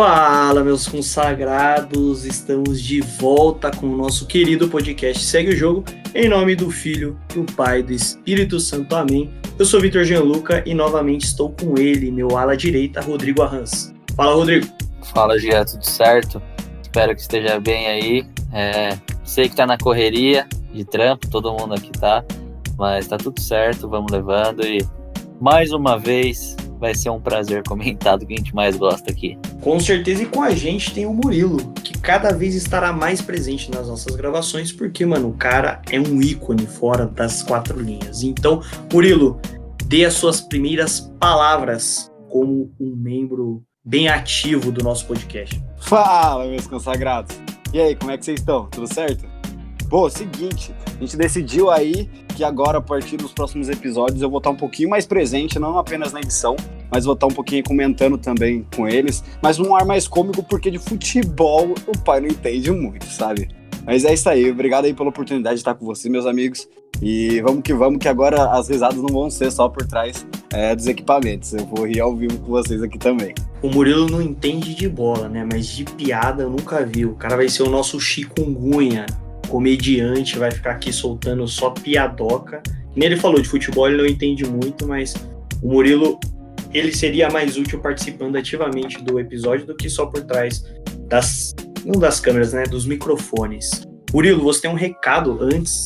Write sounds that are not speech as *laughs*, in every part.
Fala, meus consagrados! Estamos de volta com o nosso querido podcast Segue o Jogo, em nome do Filho, do Pai, do Espírito Santo. Amém. Eu sou Vitor Gianluca e novamente estou com ele, meu ala direita, Rodrigo Arranz. Fala, Rodrigo! Fala, Gia, tudo certo? Espero que esteja bem aí. É, sei que tá na correria de trampo, todo mundo aqui tá, mas tá tudo certo, vamos levando e mais uma vez vai ser um prazer comentar do que a gente mais gosta aqui. Com certeza, e com a gente tem o Murilo, que cada vez estará mais presente nas nossas gravações, porque, mano, o cara é um ícone fora das quatro linhas. Então, Murilo, dê as suas primeiras palavras como um membro bem ativo do nosso podcast. Fala, meus consagrados! E aí, como é que vocês estão? Tudo certo? Bom, seguinte, a gente decidiu aí que agora, a partir dos próximos episódios, eu vou estar um pouquinho mais presente, não apenas na edição, mas vou estar um pouquinho comentando também com eles, mas num ar mais cômico, porque de futebol o pai não entende muito, sabe? Mas é isso aí, obrigado aí pela oportunidade de estar com vocês, meus amigos. E vamos que vamos, que agora as risadas não vão ser só por trás é, dos equipamentos. Eu vou rir ao vivo com vocês aqui também. O Murilo não entende de bola, né? Mas de piada eu nunca vi. O cara vai ser o nosso chikungunya comediante, vai ficar aqui soltando só piadoca. Nem ele falou de futebol, ele não entende muito, mas o Murilo ele seria mais útil participando ativamente do episódio do que só por trás das não das câmeras, né, dos microfones. Murilo, você tem um recado antes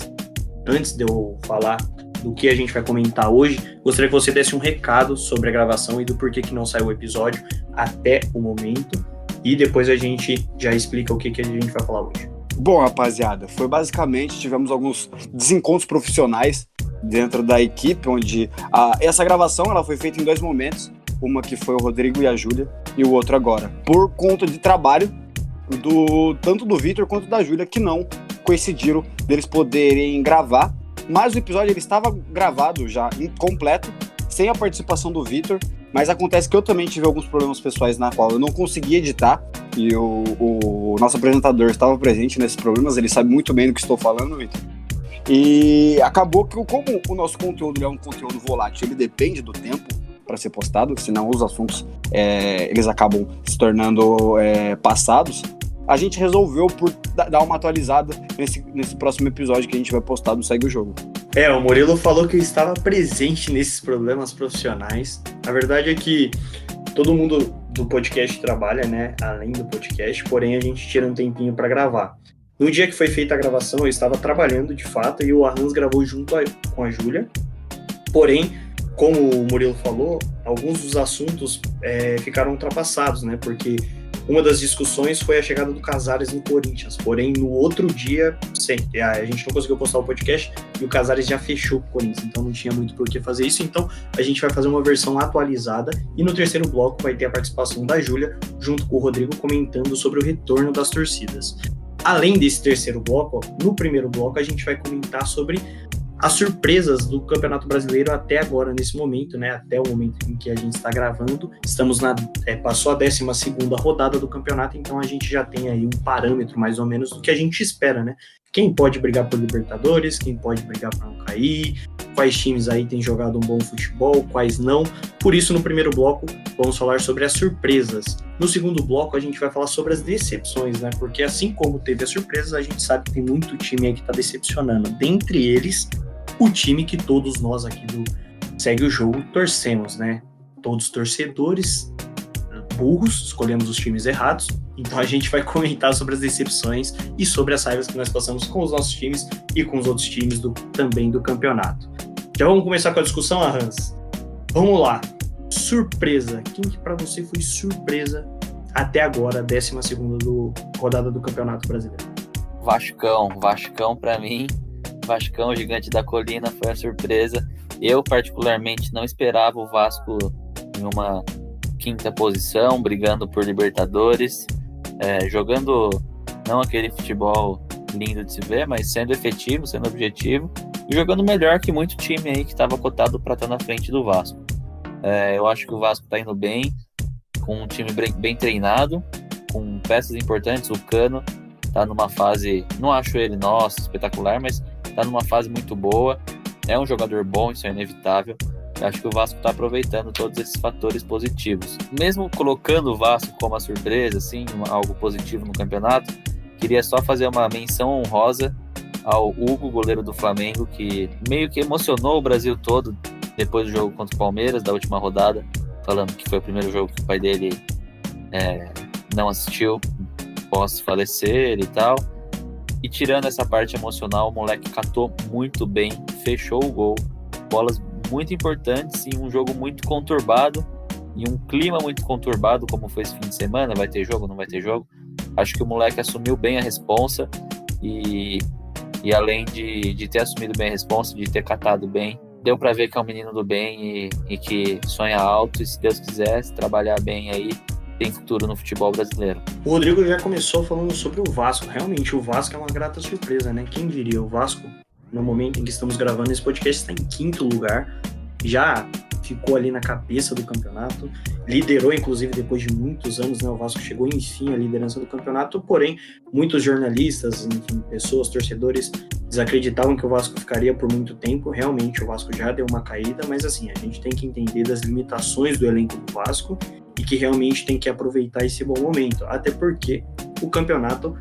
antes de eu falar do que a gente vai comentar hoje. Gostaria que você desse um recado sobre a gravação e do porquê que não saiu o episódio até o momento e depois a gente já explica o que que a gente vai falar hoje. Bom, rapaziada, foi basicamente tivemos alguns desencontros profissionais dentro da equipe, onde a, essa gravação ela foi feita em dois momentos, uma que foi o Rodrigo e a Júlia e o outro agora, por conta de trabalho do tanto do Vitor quanto da Júlia que não coincidiram deles poderem gravar, mas o episódio ele estava gravado já completo, sem a participação do Vitor, mas acontece que eu também tive alguns problemas pessoais na qual eu não consegui editar e o, o nosso apresentador estava presente nesses problemas, ele sabe muito bem do que estou falando, Vitor. E acabou que, como o nosso conteúdo é um conteúdo volátil, ele depende do tempo para ser postado, senão os assuntos é, eles acabam se tornando é, passados. A gente resolveu por dar uma atualizada nesse, nesse próximo episódio que a gente vai postar do Segue o Jogo. É, o Murilo falou que eu estava presente nesses problemas profissionais. A verdade é que todo mundo do podcast trabalha, né? Além do podcast, porém a gente tira um tempinho para gravar. No dia que foi feita a gravação, eu estava trabalhando de fato e o Arrans gravou junto a, com a Júlia. Porém, como o Murilo falou, alguns dos assuntos é, ficaram ultrapassados, né? Porque uma das discussões foi a chegada do Casares no Corinthians, porém no outro dia, a gente não conseguiu postar o podcast e o Casares já fechou o Corinthians, então não tinha muito por que fazer isso. Então a gente vai fazer uma versão atualizada e no terceiro bloco vai ter a participação da Júlia junto com o Rodrigo comentando sobre o retorno das torcidas. Além desse terceiro bloco, no primeiro bloco a gente vai comentar sobre as surpresas do Campeonato Brasileiro até agora, nesse momento, né? Até o momento em que a gente está gravando. Estamos na. É, passou a 12 rodada do campeonato, então a gente já tem aí um parâmetro mais ou menos do que a gente espera, né? Quem pode brigar por Libertadores, quem pode brigar para não cair, quais times aí têm jogado um bom futebol, quais não. Por isso, no primeiro bloco, vamos falar sobre as surpresas. No segundo bloco, a gente vai falar sobre as decepções, né? Porque assim como teve as surpresas, a gente sabe que tem muito time aí que está decepcionando. Dentre eles, o time que todos nós aqui do Segue o Jogo torcemos, né? Todos torcedores burros, escolhemos os times errados. Então a gente vai comentar sobre as decepções e sobre as raivas que nós passamos com os nossos times e com os outros times do, também do campeonato. Já vamos começar com a discussão, Hans. Vamos lá. Surpresa. Quem que para você foi surpresa até agora, a 12 do, rodada do Campeonato Brasileiro? Vascão. Vascão para mim Vascão, gigante da colina, foi a surpresa. Eu, particularmente, não esperava o Vasco em uma quinta posição, brigando por Libertadores, é, jogando não aquele futebol lindo de se ver, mas sendo efetivo, sendo objetivo e jogando melhor que muito time aí que estava cotado para estar na frente do Vasco. É, eu acho que o Vasco está indo bem, com um time bem, treinado, com peças importantes. O Cano está numa fase, não acho ele, nossa, espetacular, mas está numa fase muito boa. É um jogador bom, isso é inevitável. Eu acho que o Vasco está aproveitando todos esses fatores positivos. Mesmo colocando o Vasco como a surpresa, assim, algo positivo no campeonato, queria só fazer uma menção honrosa ao Hugo, goleiro do Flamengo, que meio que emocionou o Brasil todo depois do jogo contra o Palmeiras, da última rodada, falando que foi o primeiro jogo que o pai dele é, não assistiu pós falecer e tal. E tirando essa parte emocional, o moleque catou muito bem, fechou o gol, bolas muito importantes em um jogo muito conturbado, em um clima muito conturbado, como foi esse fim de semana, vai ter jogo, não vai ter jogo. Acho que o moleque assumiu bem a responsa e e além de, de ter assumido bem a resposta, de ter catado bem, deu para ver que é um menino do bem e, e, que sonha alto. E se Deus quiser, se trabalhar bem aí, tem futuro no futebol brasileiro. O Rodrigo já começou falando sobre o Vasco. Realmente, o Vasco é uma grata surpresa, né? Quem diria? O Vasco, no momento em que estamos gravando esse podcast, está em quinto lugar. Já ficou ali na cabeça do campeonato, liderou inclusive depois de muitos anos, né, o Vasco chegou enfim à liderança do campeonato, porém muitos jornalistas, enfim, pessoas, torcedores desacreditavam que o Vasco ficaria por muito tempo, realmente o Vasco já deu uma caída, mas assim, a gente tem que entender das limitações do elenco do Vasco e que realmente tem que aproveitar esse bom momento, até porque o campeonato,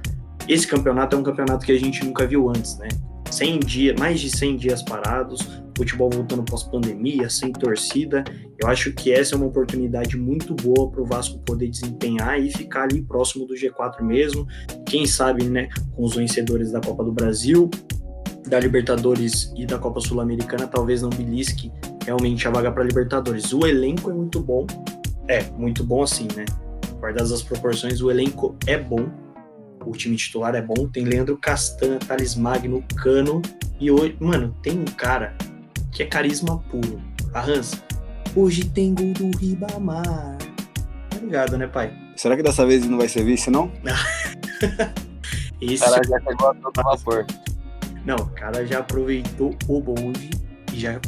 esse campeonato é um campeonato que a gente nunca viu antes, né? 100 dias, mais de 100 dias parados, futebol voltando pós-pandemia, sem torcida. Eu acho que essa é uma oportunidade muito boa para o Vasco poder desempenhar e ficar ali próximo do G4 mesmo. Quem sabe, né, com os vencedores da Copa do Brasil, da Libertadores e da Copa Sul-Americana, talvez não belisque realmente a vaga para Libertadores. O elenco é muito bom, é muito bom assim, né? Guardadas as proporções, o elenco é bom. O time titular é bom. Tem Leandro Castan, Thales Magno, Cano. E hoje, mano, tem um cara que é carisma puro. A Hans, hoje tem gol do Ribamar. Tá ligado, né, pai? Será que dessa vez não vai ser vice, não? *laughs* Esse cara já pegou a todo vapor. Não, o cara já aproveitou o bonde e já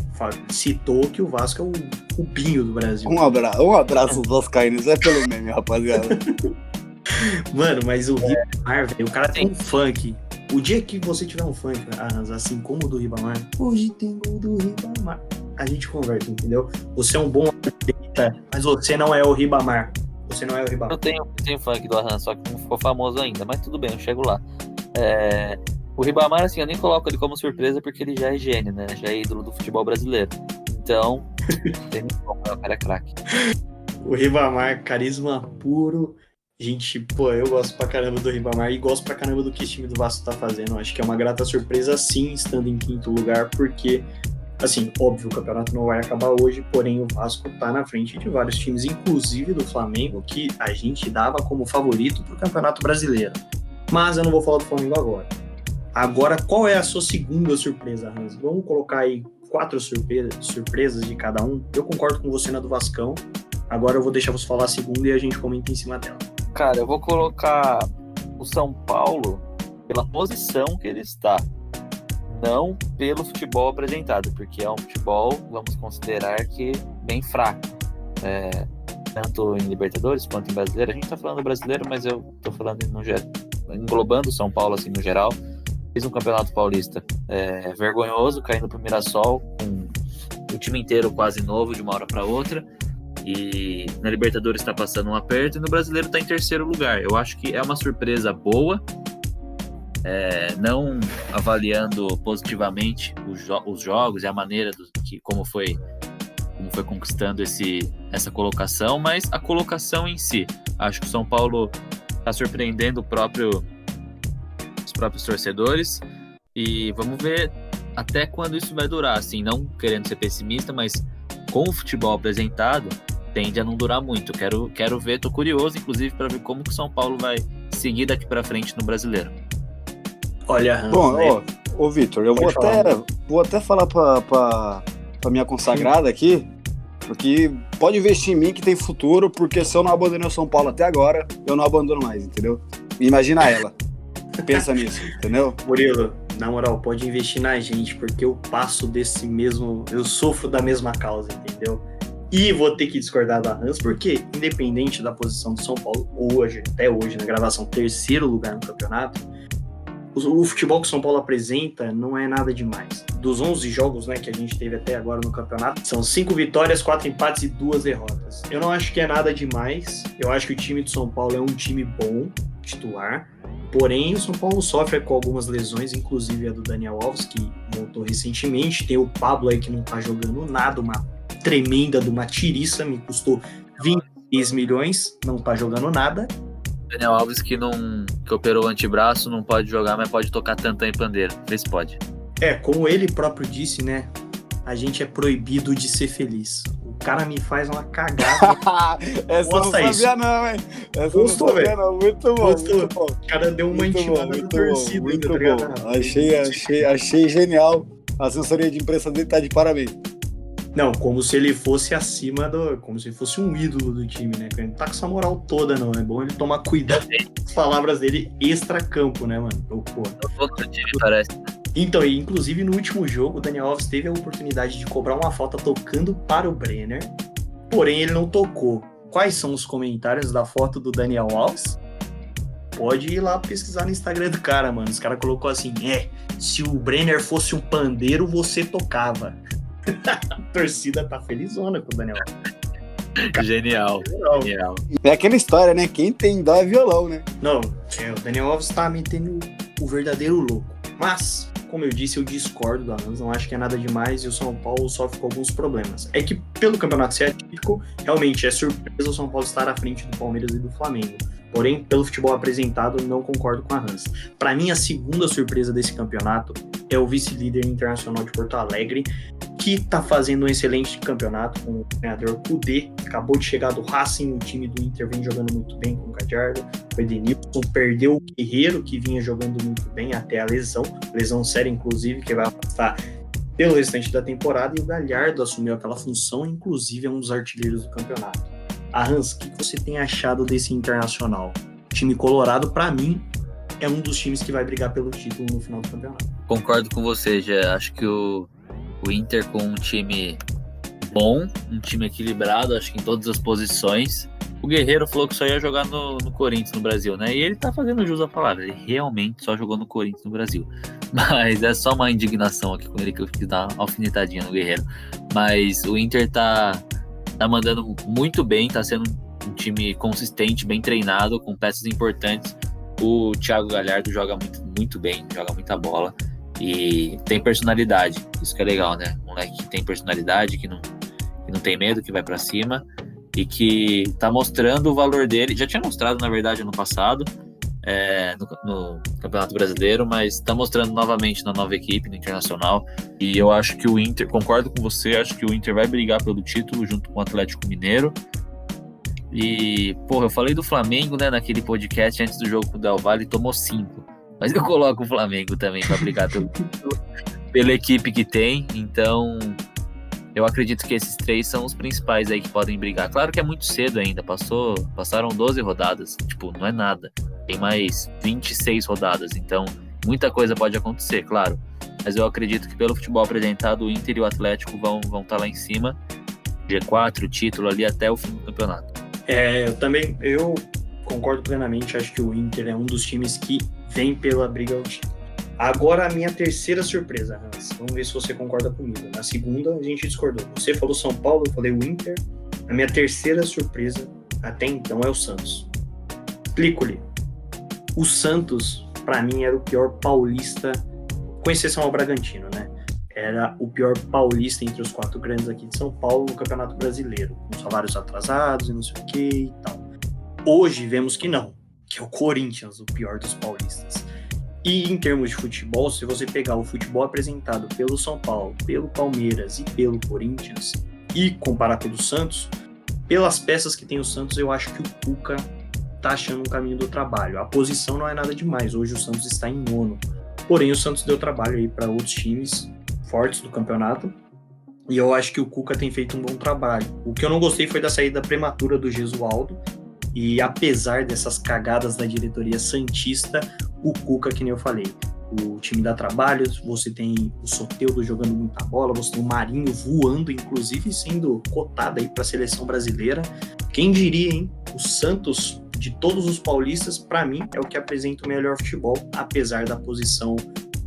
citou que o Vasco é o cubinho do Brasil. Um abraço, um abraço dos Vascaínos, é pelo meme, rapaziada. *laughs* Mano, mas o é. Ribamar, velho, o cara tem um funk o dia que você tiver um funk, assim como o do Ribamar, hoje tem gol do Ribamar, a gente conversa, entendeu? Você é um bom atleta, mas você não é o Ribamar. Você não é o Ribamar. Eu tenho, eu tenho funk do Arran, só que não ficou famoso ainda, mas tudo bem, eu chego lá. É, o Ribamar, assim, eu nem coloco ele como surpresa porque ele já é gênio, né? Já é ídolo do futebol brasileiro. Então, *laughs* tem como, o cara é craque. O Ribamar, carisma puro, gente, pô, eu gosto pra caramba do Ribamar e gosto pra caramba do que o time do Vasco tá fazendo. Acho que é uma grata surpresa, sim, estando em quinto lugar, porque, assim, óbvio, o campeonato não vai acabar hoje, porém o Vasco tá na frente de vários times, inclusive do Flamengo, que a gente dava como favorito pro Campeonato Brasileiro. Mas eu não vou falar do Flamengo agora. Agora, qual é a sua segunda surpresa, Hans? Vamos colocar aí quatro surpresas de cada um. Eu concordo com você na do Vascão. Agora eu vou deixar você falar a segunda e a gente comenta em cima dela. Cara, eu vou colocar o São Paulo pela posição que ele está, não pelo futebol apresentado, porque é um futebol, vamos considerar que bem fraco. É, tanto em Libertadores quanto em Brasileiro. A gente tá falando brasileiro, mas eu tô falando no englobando São Paulo assim no geral. Fiz um campeonato paulista é, vergonhoso, caindo pro Mirassol, com o time inteiro quase novo de uma hora para outra. E na Libertadores está passando um aperto e no Brasileiro está em terceiro lugar. Eu acho que é uma surpresa boa, é, não avaliando positivamente os, jo os, jogos e a maneira do, que como foi como foi conquistando esse, essa colocação, mas a colocação em si. Acho que o São Paulo está surpreendendo o próprio, próprios torcedores e vamos ver até quando isso vai durar. Assim, não querendo ser pessimista, mas com o futebol apresentado, tende a não durar muito. Quero, quero ver, tô curioso, inclusive, para ver como que o São Paulo vai seguir daqui para frente no brasileiro. Olha, bom, né? ó, ô Vitor, eu vou até, vou até falar para pra minha consagrada aqui, porque pode investir em mim que tem futuro, porque se eu não abandonei o São Paulo até agora, eu não abandono mais, entendeu? Imagina ela. Pensa nisso, entendeu? Murilo, na moral, pode investir na gente, porque eu passo desse mesmo. Eu sofro da mesma causa, entendeu? E vou ter que discordar da Hans, porque, independente da posição do São Paulo, hoje, até hoje, na gravação, terceiro lugar no campeonato, o, o futebol que o São Paulo apresenta não é nada demais. Dos 11 jogos né, que a gente teve até agora no campeonato, são cinco vitórias, quatro empates e duas derrotas. Eu não acho que é nada demais. Eu acho que o time do São Paulo é um time bom, titular. Porém, o São Paulo sofre com algumas lesões, inclusive a do Daniel Alves, que voltou recentemente. Tem o Pablo aí que não tá jogando nada, uma tremenda de uma tiriça, me custou 26 milhões, não tá jogando nada. Daniel Alves que não que operou o antebraço, não pode jogar, mas pode tocar tantã e pandeiro. Vê se pode. É, como ele próprio disse, né? A gente é proibido de ser feliz. O cara me faz uma cagada. *laughs* Essa eu não sabia isso. não, hein? Essa Gostou, não sabia não. Muito bom, Gostou. muito bom. O cara deu uma intimada no torcida. Muito tá bom. Achei, achei, achei genial. A assessoria de imprensa dele tá de parabéns. Não, como se ele fosse acima do. Como se fosse um ídolo do time, né? Ele não tá com essa moral toda, não. É bom ele tomar cuidado com as palavras dele extra-campo, né, mano? Pô. Outro time, parece. Então, e inclusive no último jogo, o Daniel Alves teve a oportunidade de cobrar uma falta tocando para o Brenner, porém ele não tocou. Quais são os comentários da foto do Daniel Alves? Pode ir lá pesquisar no Instagram do cara, mano. Os cara colocou assim: é, se o Brenner fosse um pandeiro, você tocava. *laughs* a torcida tá felizona com o Daniel. Genial. Genial. É aquela história, né? Quem tem dó é violão, né? Não, é, o Daniel Alves tá metendo o verdadeiro louco. Mas, como eu disse, eu discordo da Hans, não acho que é nada demais e o São Paulo sofre com alguns problemas. É que, pelo campeonato ser atípico, realmente é surpresa o São Paulo estar à frente do Palmeiras e do Flamengo. Porém, pelo futebol apresentado, não concordo com a Hans. Para mim, a segunda surpresa desse campeonato é o vice-líder internacional de Porto Alegre, que está fazendo um excelente campeonato com o treinador Kudê, acabou de chegar do Racing, o time do Inter vem jogando muito bem com o Gadiardo, o Edenilson perdeu o Guerreiro, que vinha jogando muito bem até a lesão, lesão séria inclusive, que vai afastar pelo restante da temporada, e o Galhardo assumiu aquela função, inclusive é um dos artilheiros do campeonato. A Hans, o que você tem achado desse Internacional? O time colorado, para mim, é um dos times que vai brigar pelo título no final do campeonato. Concordo com você, já acho que o, o Inter com um time bom, um time equilibrado, acho que em todas as posições. O Guerreiro falou que só ia jogar no, no Corinthians no Brasil, né? E ele tá fazendo jus à palavra, ele realmente só jogou no Corinthians no Brasil. *laughs* Mas é só uma indignação aqui com ele que eu quis dar uma alfinetadinha no Guerreiro. Mas o Inter tá tá mandando muito bem, tá sendo um time consistente, bem treinado, com peças importantes. O Thiago Galhardo joga muito, muito bem, joga muita bola e tem personalidade. Isso que é legal, né? Um moleque que tem personalidade, que não, que não tem medo, que vai para cima e que tá mostrando o valor dele. Já tinha mostrado, na verdade, ano passado, é, no, no, Campeonato Brasileiro, mas está mostrando novamente na nova equipe, no Internacional. E eu acho que o Inter, concordo com você, acho que o Inter vai brigar pelo título junto com o Atlético Mineiro. E, porra, eu falei do Flamengo, né, naquele podcast antes do jogo com o Del Valle, tomou cinco. Mas eu coloco o Flamengo também para brigar pelo título, pela equipe que tem. Então, eu acredito que esses três são os principais aí que podem brigar. Claro que é muito cedo ainda, passou, passaram 12 rodadas, tipo, não é nada. Tem mais 26 rodadas, então muita coisa pode acontecer, claro. Mas eu acredito que pelo futebol apresentado, o Inter e o Atlético vão vão estar tá lá em cima. G4, título ali até o fim do campeonato. É, eu também, eu concordo plenamente, acho que o Inter é um dos times que vem pela briga ao título. Agora a minha terceira surpresa, Hans. Vamos ver se você concorda comigo. Na segunda a gente discordou. Você falou São Paulo, eu falei o Inter. A minha terceira surpresa até então é o Santos. Explico-lhe. O Santos, para mim, era o pior paulista, com exceção ao Bragantino, né? Era o pior paulista entre os quatro grandes aqui de São Paulo no Campeonato Brasileiro, com salários atrasados e não sei o que e tal. Hoje vemos que não, que é o Corinthians, o pior dos paulistas. E em termos de futebol, se você pegar o futebol apresentado pelo São Paulo, pelo Palmeiras e pelo Corinthians e comparar pelo Santos, pelas peças que tem o Santos, eu acho que o Cuca tá achando um caminho do trabalho. A posição não é nada demais. Hoje o Santos está em nono. Porém, o Santos deu trabalho aí para outros times fortes do campeonato. E eu acho que o Cuca tem feito um bom trabalho. O que eu não gostei foi da saída prematura do Gesualdo. E apesar dessas cagadas da diretoria Santista, o Cuca, que nem eu falei, o time dá trabalho, você tem o Soteudo jogando muita bola, você tem o Marinho voando, inclusive sendo cotado aí para a seleção brasileira. Quem diria, hein? O Santos, de todos os paulistas, para mim, é o que apresenta o melhor futebol, apesar da posição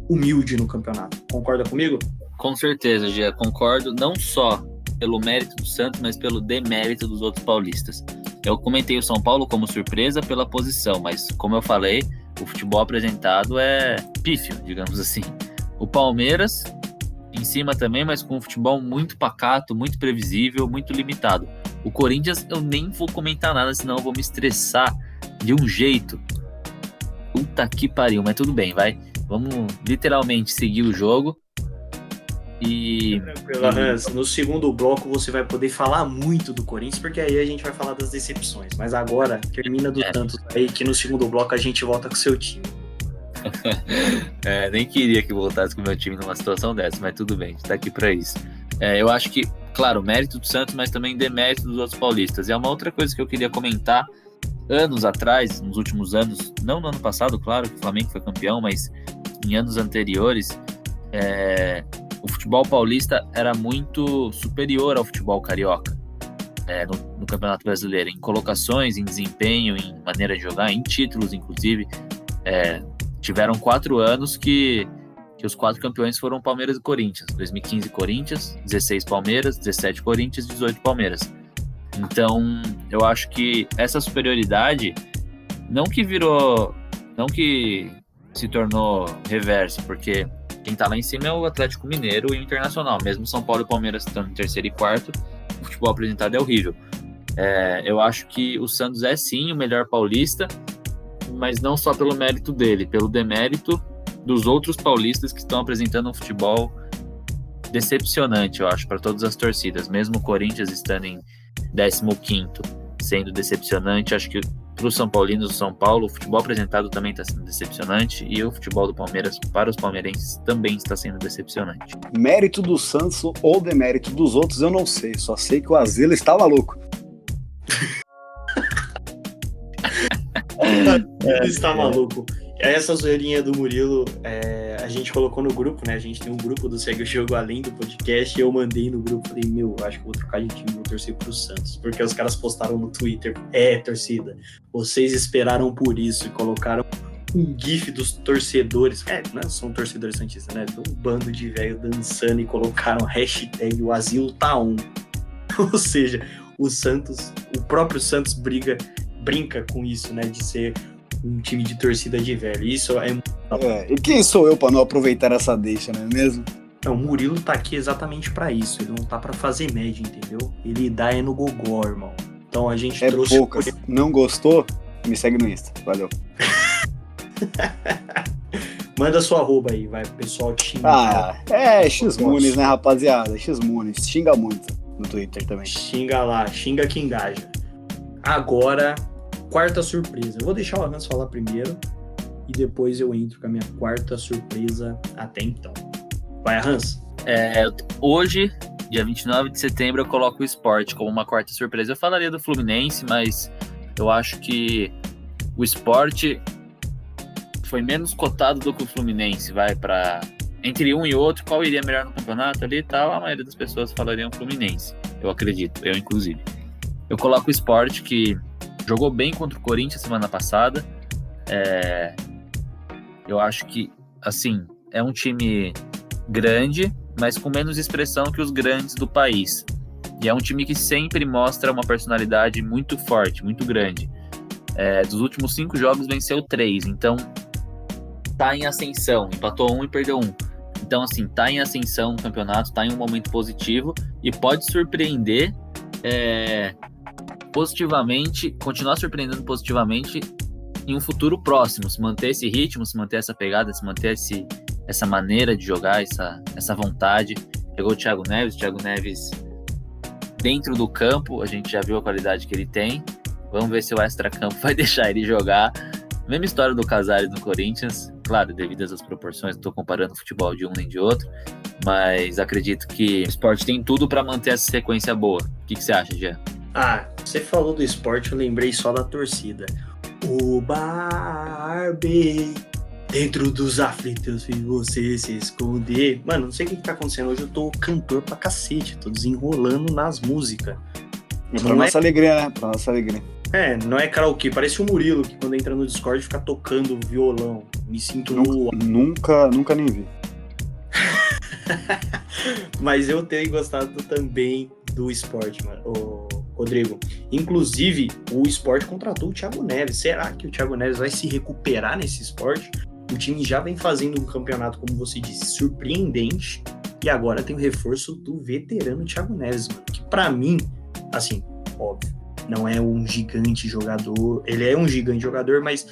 humilde no campeonato. Concorda comigo? Com certeza, Gia, concordo, não só pelo mérito do Santos, mas pelo demérito dos outros paulistas. Eu comentei o São Paulo como surpresa pela posição, mas como eu falei, o futebol apresentado é pífio, digamos assim. O Palmeiras, em cima também, mas com um futebol muito pacato, muito previsível, muito limitado. O Corinthians, eu nem vou comentar nada, senão eu vou me estressar de um jeito. Puta que pariu, mas tudo bem, vai. Vamos literalmente seguir o jogo. E. Tranquilo, Hans. No segundo bloco você vai poder falar muito do Corinthians, porque aí a gente vai falar das decepções. Mas agora, termina do é. Santos aí, que no segundo bloco a gente volta com o seu time. *laughs* é, nem queria que voltasse com o meu time numa situação dessa, mas tudo bem, está aqui para isso. É, eu acho que, claro, mérito do Santos, mas também demérito dos outros paulistas. E é uma outra coisa que eu queria comentar. Anos atrás, nos últimos anos, não no ano passado, claro, que o Flamengo foi campeão, mas em anos anteriores, é, o futebol paulista era muito superior ao futebol carioca é, no, no, Campeonato Brasileiro, em colocações, em desempenho, em maneira de jogar, em títulos, inclusive. É, tiveram quatro anos que, que os quatro campeões foram Palmeiras e Corinthians. 2015 Corinthians, 16 Palmeiras, 17 Corinthians, 18 Palmeiras. Então, eu acho que essa superioridade, não que virou, não que se tornou reverso, porque quem tá lá em cima é o Atlético Mineiro e o Internacional. Mesmo São Paulo e Palmeiras estando em terceiro e quarto, o futebol apresentado é horrível. É, eu acho que o Santos é sim o melhor paulista, mas não só pelo mérito dele, pelo demérito dos outros paulistas que estão apresentando um futebol decepcionante, eu acho, para todas as torcidas. Mesmo o Corinthians estando em 15 sendo decepcionante, acho que para os São Paulinos do São Paulo, o futebol apresentado também está sendo decepcionante e o futebol do Palmeiras para os palmeirenses também está sendo decepcionante. Mérito do Santos ou demérito dos outros eu não sei, só sei que o Azila está maluco. *laughs* Ele está maluco. Essa zoeirinha do Murilo, é, a gente colocou no grupo, né? A gente tem um grupo do Segue o Jogo além do podcast. E eu mandei no grupo, falei, meu, acho que vou trocar de time, vou torcer pro Santos. Porque os caras postaram no Twitter, é, torcida, vocês esperaram por isso e colocaram um gif dos torcedores, é, não é são torcedores santistas, né? Um bando de velho dançando e colocaram hashtag o asilo tá um. Ou seja, o Santos, o próprio Santos briga, brinca com isso, né? De ser um time de torcida de velho. Isso é. é e quem sou eu para não aproveitar essa deixa, não é mesmo? Não, o Murilo tá aqui exatamente para isso. Ele não tá para fazer média, entendeu? Ele dá é no gogó, irmão. Então a gente é trouxe. Poucas. Não gostou? Me segue no Insta. Valeu. *laughs* Manda sua arroba aí, vai, pessoal te xingar. Ah, é, X-Munes, né, rapaziada? X-Munes. Xinga muito no Twitter também. Xinga lá, xinga que engaja. Agora, quarta surpresa. Eu vou deixar o Hans falar primeiro e depois eu entro com a minha quarta surpresa até então. Vai, Hans. É, hoje, dia 29 de setembro, eu coloco o esporte como uma quarta surpresa. Eu falaria do Fluminense, mas eu acho que o esporte foi menos cotado do que o Fluminense. Vai para entre um e outro, qual iria melhor no campeonato ali e tal, a maioria das pessoas falariam Fluminense. Eu acredito, eu inclusive. Eu coloco o esporte que jogou bem contra o Corinthians semana passada. É, eu acho que, assim, é um time grande, mas com menos expressão que os grandes do país. E é um time que sempre mostra uma personalidade muito forte, muito grande. É, dos últimos cinco jogos venceu três, então tá em ascensão, empatou um e perdeu um. Então, assim, tá em ascensão no campeonato, tá em um momento positivo e pode surpreender é, positivamente, continuar surpreendendo positivamente em um futuro próximo, se manter esse ritmo, se manter essa pegada, se manter esse, essa maneira de jogar, essa, essa vontade. Pegou o Thiago Neves, o Thiago Neves dentro do campo, a gente já viu a qualidade que ele tem. Vamos ver se o extra-campo *laughs* vai deixar ele jogar. Mesma história do Casares no Corinthians, claro, devido às proporções, não estou comparando o futebol de um nem de outro, mas acredito que o esporte tem tudo para manter essa sequência boa. O que, que você acha, Jean? Ah, você falou do esporte, eu lembrei só da torcida. O Barbie dentro dos aflitos e você se esconder. Mano, não sei o que, que tá acontecendo. Hoje eu tô cantor pra cacete, tô desenrolando nas músicas. Pra não nossa é... alegria, né? Pra nossa alegria. É, não é karaokê, parece o Murilo, que quando entra no Discord fica tocando violão. Me sinto nunca, no. Nunca, nunca nem vi. *laughs* Mas eu tenho gostado também do esporte, mano. O Rodrigo. Inclusive, o esporte contratou o Thiago Neves. Será que o Thiago Neves vai se recuperar nesse esporte? O time já vem fazendo um campeonato, como você disse, surpreendente. E agora tem o reforço do veterano Thiago Neves, mano. Que para mim, assim, óbvio, não é um gigante jogador. Ele é um gigante jogador, mas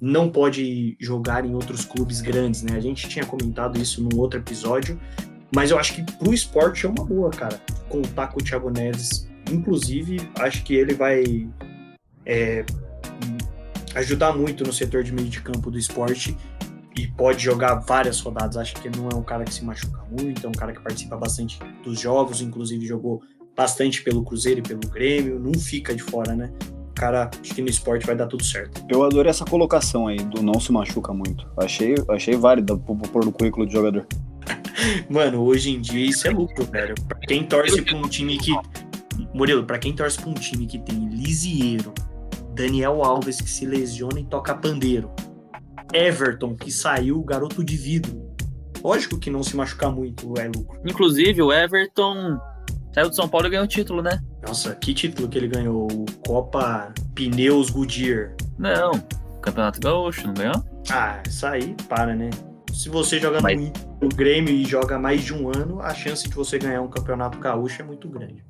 não pode jogar em outros clubes grandes, né? A gente tinha comentado isso num outro episódio, mas eu acho que pro esporte é uma boa, cara, contar com o Thiago Neves. Inclusive, acho que ele vai é, ajudar muito no setor de meio de campo do esporte e pode jogar várias rodadas. Acho que não é um cara que se machuca muito, é um cara que participa bastante dos jogos, inclusive jogou bastante pelo Cruzeiro e pelo Grêmio, não fica de fora, né? cara, acho que no esporte vai dar tudo certo. Eu adorei essa colocação aí, do não se machuca muito. Achei, achei válido pôr no currículo de jogador. *laughs* Mano, hoje em dia isso é lucro, velho. Pra quem torce pra um time que. Murilo, pra quem torce pra um time que tem Lisieiro, Daniel Alves que se lesiona e toca pandeiro, Everton que saiu garoto de vidro. Lógico que não se machucar muito é lucro. Inclusive, o Everton Saiu do São Paulo e ganhou o título, né? Nossa, que título que ele ganhou? Copa Pneus Goodyear. Não, Campeonato Gaúcho, não ganhou? Ah, isso aí, para, né? Se você joga Mas... no Grêmio e joga mais de um ano, a chance de você ganhar um campeonato gaúcho é muito grande.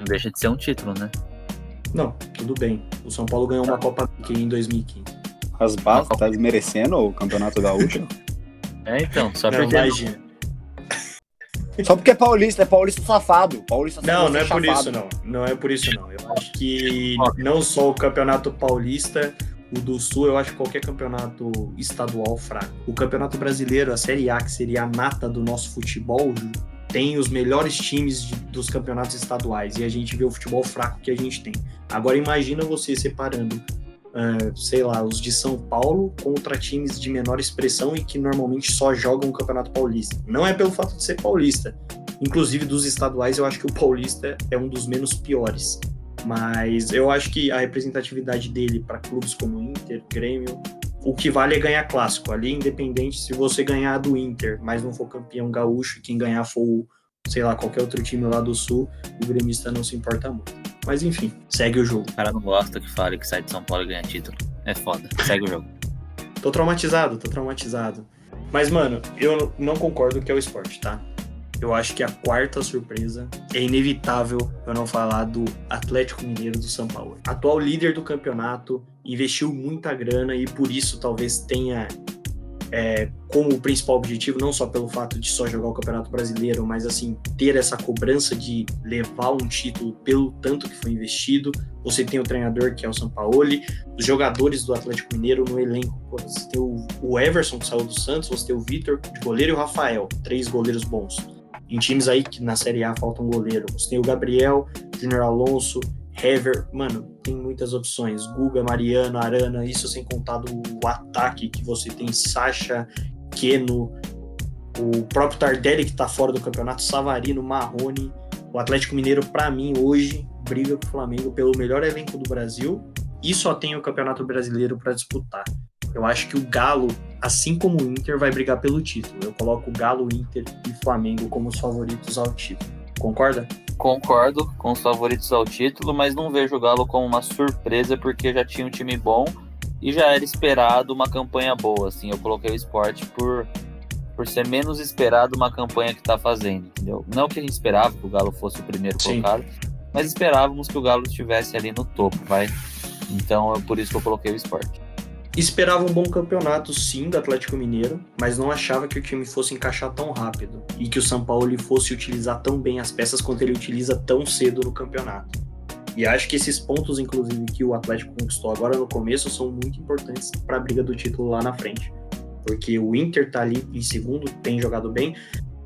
Não deixa de ser um título, né? Não, tudo bem. O São Paulo ganhou uma Copa em 2015. As balas, tá desmerecendo o campeonato gaúcho? *laughs* é, então, só porque... Imagina. *laughs* Só porque é paulista, é paulista safado. Paulista não, não é por isso, não. Não é por isso, não. Eu acho que não só o campeonato paulista, o do Sul, eu acho qualquer campeonato estadual fraco. O campeonato brasileiro, a Série A, que seria a nata do nosso futebol, tem os melhores times de, dos campeonatos estaduais e a gente vê o futebol fraco que a gente tem. Agora imagina você separando uh, sei lá, os de São Paulo contra times de menor expressão e que normalmente só jogam o Campeonato Paulista. Não é pelo fato de ser paulista. Inclusive, dos estaduais, eu acho que o paulista é um dos menos piores. Mas eu acho que a representatividade dele para clubes como Inter, Grêmio, o que vale é ganhar clássico. Ali, independente se você ganhar do Inter, mas não for campeão gaúcho e quem ganhar for, sei lá, qualquer outro time lá do Sul, o gremista não se importa muito. Mas enfim, segue o jogo. O cara não gosta que fale que sai de São Paulo e ganha título. É foda. Segue o jogo. *laughs* tô traumatizado, tô traumatizado. Mas, mano, eu não concordo que é o esporte, tá? Eu acho que a quarta surpresa é inevitável eu não falar do Atlético Mineiro do São Paulo. Atual líder do campeonato, investiu muita grana e por isso talvez tenha é, como principal objetivo, não só pelo fato de só jogar o Campeonato Brasileiro, mas assim, ter essa cobrança de levar um título pelo tanto que foi investido. Você tem o treinador que é o Sampaoli, os jogadores do Atlético Mineiro no elenco. Você tem o Everson que saiu do Santos, você tem o Vitor de goleiro e o Rafael, três goleiros bons. Em times aí que na Série A falta um goleiro. Você tem o Gabriel, Junior Alonso, Hever, mano, tem muitas opções. Guga, Mariano, Arana, isso sem contar o ataque que você tem Sacha, Keno, o próprio Tardelli que tá fora do campeonato, Savarino, Marrone. O Atlético Mineiro, para mim, hoje, briga com o Flamengo pelo melhor elenco do Brasil e só tem o Campeonato Brasileiro para disputar. Eu acho que o Galo, assim como o Inter, vai brigar pelo título. Eu coloco o Galo, Inter e Flamengo como os favoritos ao título. Concorda? Concordo com os favoritos ao título, mas não vejo o Galo como uma surpresa porque já tinha um time bom e já era esperado uma campanha boa. Assim, eu coloquei o esporte por, por ser menos esperado uma campanha que está fazendo, entendeu? Não que a gente esperava que o Galo fosse o primeiro Sim. colocado, mas esperávamos que o Galo estivesse ali no topo, vai. Então é por isso que eu coloquei o esporte. Esperava um bom campeonato, sim, do Atlético Mineiro, mas não achava que o time fosse encaixar tão rápido e que o São Paulo fosse utilizar tão bem as peças quanto ele utiliza tão cedo no campeonato. E acho que esses pontos, inclusive, que o Atlético conquistou agora no começo são muito importantes para a briga do título lá na frente. Porque o Inter tá ali em segundo, tem jogado bem,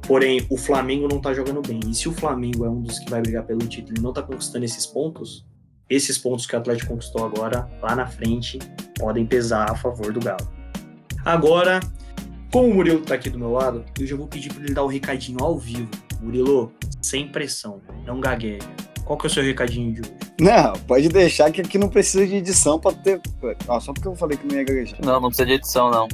porém o Flamengo não tá jogando bem. E se o Flamengo é um dos que vai brigar pelo título e não tá conquistando esses pontos, esses pontos que o Atlético conquistou agora, lá na frente, podem pesar a favor do Galo. Agora, como o Murilo tá aqui do meu lado, eu já vou pedir para ele dar o um recadinho ao vivo. Murilo, sem pressão, não gagueja. Qual que é o seu recadinho de hoje? Não, pode deixar que aqui não precisa de edição pra ter. Ah, só porque eu falei que não ia gaguejar. Não, não precisa de edição, não.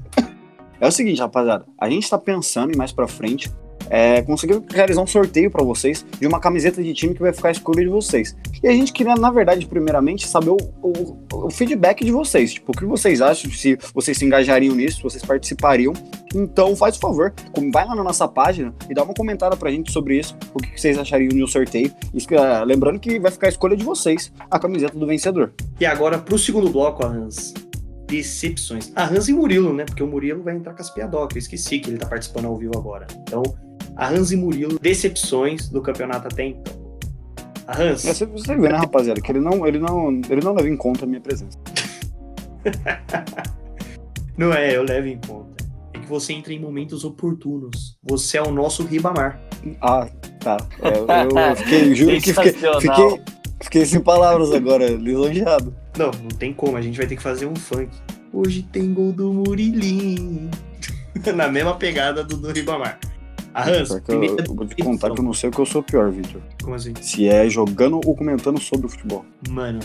*laughs* é o seguinte, rapaziada. A gente tá pensando em mais pra frente é, conseguir realizar um sorteio para vocês de uma camiseta de time que vai ficar escolha de vocês. E a gente queria, na verdade, primeiramente, saber o, o, o, feedback de vocês. Tipo, o que vocês acham, se vocês se engajariam nisso, se vocês participariam. Então, faz o favor, vai lá na nossa página e dá uma comentada pra gente sobre isso, o que vocês achariam no sorteio. Isso, é, lembrando que vai ficar a escolha de vocês, a camiseta do vencedor. E agora, pro segundo bloco, Hans, decepções. A Hans e Murilo, né? Porque o Murilo vai entrar com as piadocas. Eu esqueci que ele tá participando ao vivo agora. Então, a Hans e Murilo, decepções do campeonato até então. A Hans. Você, você vê, né, rapaziada, que ele não, ele não, ele não leva em conta a minha presença. *laughs* não é, eu levo em conta. É que você entra em momentos oportunos. Você é o nosso Ribamar. Ah, tá. É, eu, eu fiquei, juro que fiquei, fiquei, fiquei sem palavras agora, lisonjeado. Não, não tem como, a gente vai ter que fazer um funk. Hoje tem gol do Murilinho. *laughs* Na mesma pegada do, do Ribamar. A Hans, eu, eu vou te contar que eu não sei o que eu sou pior, Victor. Como assim? Se é jogando ou comentando sobre o futebol. Mano,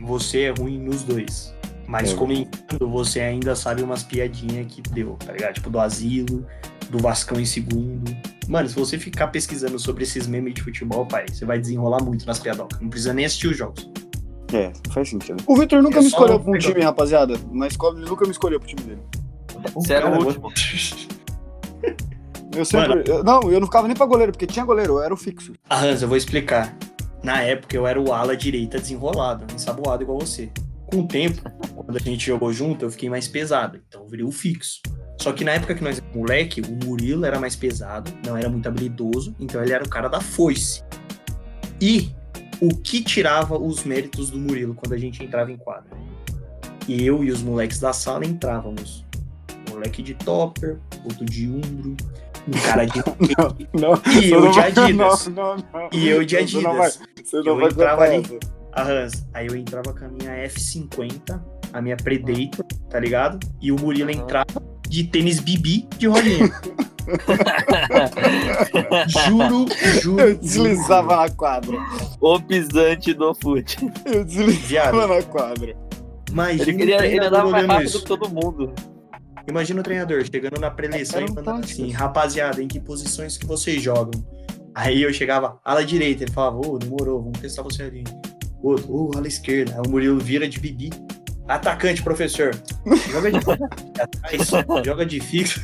você é ruim nos dois. Mas é. comentando, você ainda sabe umas piadinhas que deu, tá ligado? Tipo, do asilo, do Vascão em segundo. Mano, se você ficar pesquisando sobre esses memes de futebol, pai, você vai desenrolar muito nas piadocas. Não precisa nem assistir os jogos. É, faz sentido. O Victor nunca é me escolheu pra um time, rapaziada. Na escola ele nunca me escolheu pro time dele. Você era o último. Eu sempre. Eu, não, eu não ficava nem pra goleiro, porque tinha goleiro, eu era o fixo. Ah, Hans, eu vou explicar. Na época eu era o ala direita desenrolado, ensaboado igual você. Com o tempo, quando a gente jogou junto, eu fiquei mais pesado. Então eu virei o fixo. Só que na época que nós moleque, o Murilo era mais pesado, não era muito habilidoso, então ele era o cara da foice. E o que tirava os méritos do Murilo quando a gente entrava em quadra? E eu e os moleques da sala entrávamos. Moleque de topper, outro de umbro, um cara de. *laughs* não, não, e eu de Adidas. Não, não, e eu de Adidas. Você não vai, você não eu vai entrava ali. A Hans. Aí eu entrava com a minha F50, a minha Predator, tá ligado? E o Murilo uhum. entrava de tênis Bibi de rolinha. *laughs* juro, juro. Eu deslizava juro. na quadra. O pisante do fute. Eu deslizava Viado. na quadra. Imagina ele, queria, ele andava mais rápido isso. que todo mundo. Imagina o treinador chegando na preleção e falando assim, rapaziada, em que posições que vocês jogam? Aí eu chegava, ala direita, ele falava, ô, oh, demorou, vamos testar você ali. Ô, oh, ala esquerda. Aí o Murilo vira de bibi. Atacante, professor. *laughs* Joga de *laughs* atrás, joga de fixo.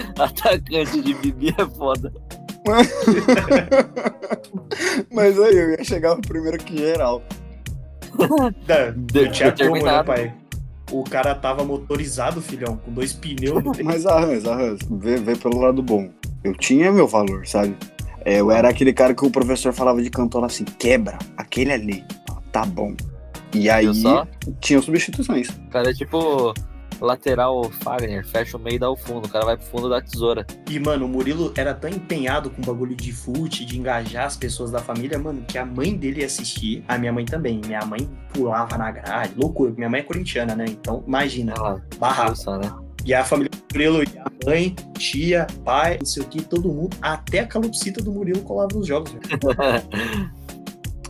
*laughs* Atacante de bibi é foda. *laughs* Mas aí eu ia chegar primeiro que geral. Não, *laughs* eu tinha como, né, pai? o cara tava motorizado, filhão, com dois pneus. Mas arranjo, arranjo, vê, vê pelo lado bom. Eu tinha meu valor, sabe? É, eu era aquele cara que o professor falava de cantor assim, quebra, aquele ali, tá bom. E aí tinha substituições. Cara, é tipo lateral Fagner, fecha o meio e dá o fundo. O cara vai pro fundo da tesoura. E, mano, o Murilo era tão empenhado com o bagulho de fute, de engajar as pessoas da família, mano, que a mãe dele assistia. A minha mãe também. Minha mãe pulava na grade. Loucura. Minha mãe é corintiana, né? Então, imagina. Ah, barraca. Né? E a família do Murilo, e a mãe, tia, pai, não sei o que, todo mundo, até a calopsita do Murilo colava nos jogos. *laughs* *laughs*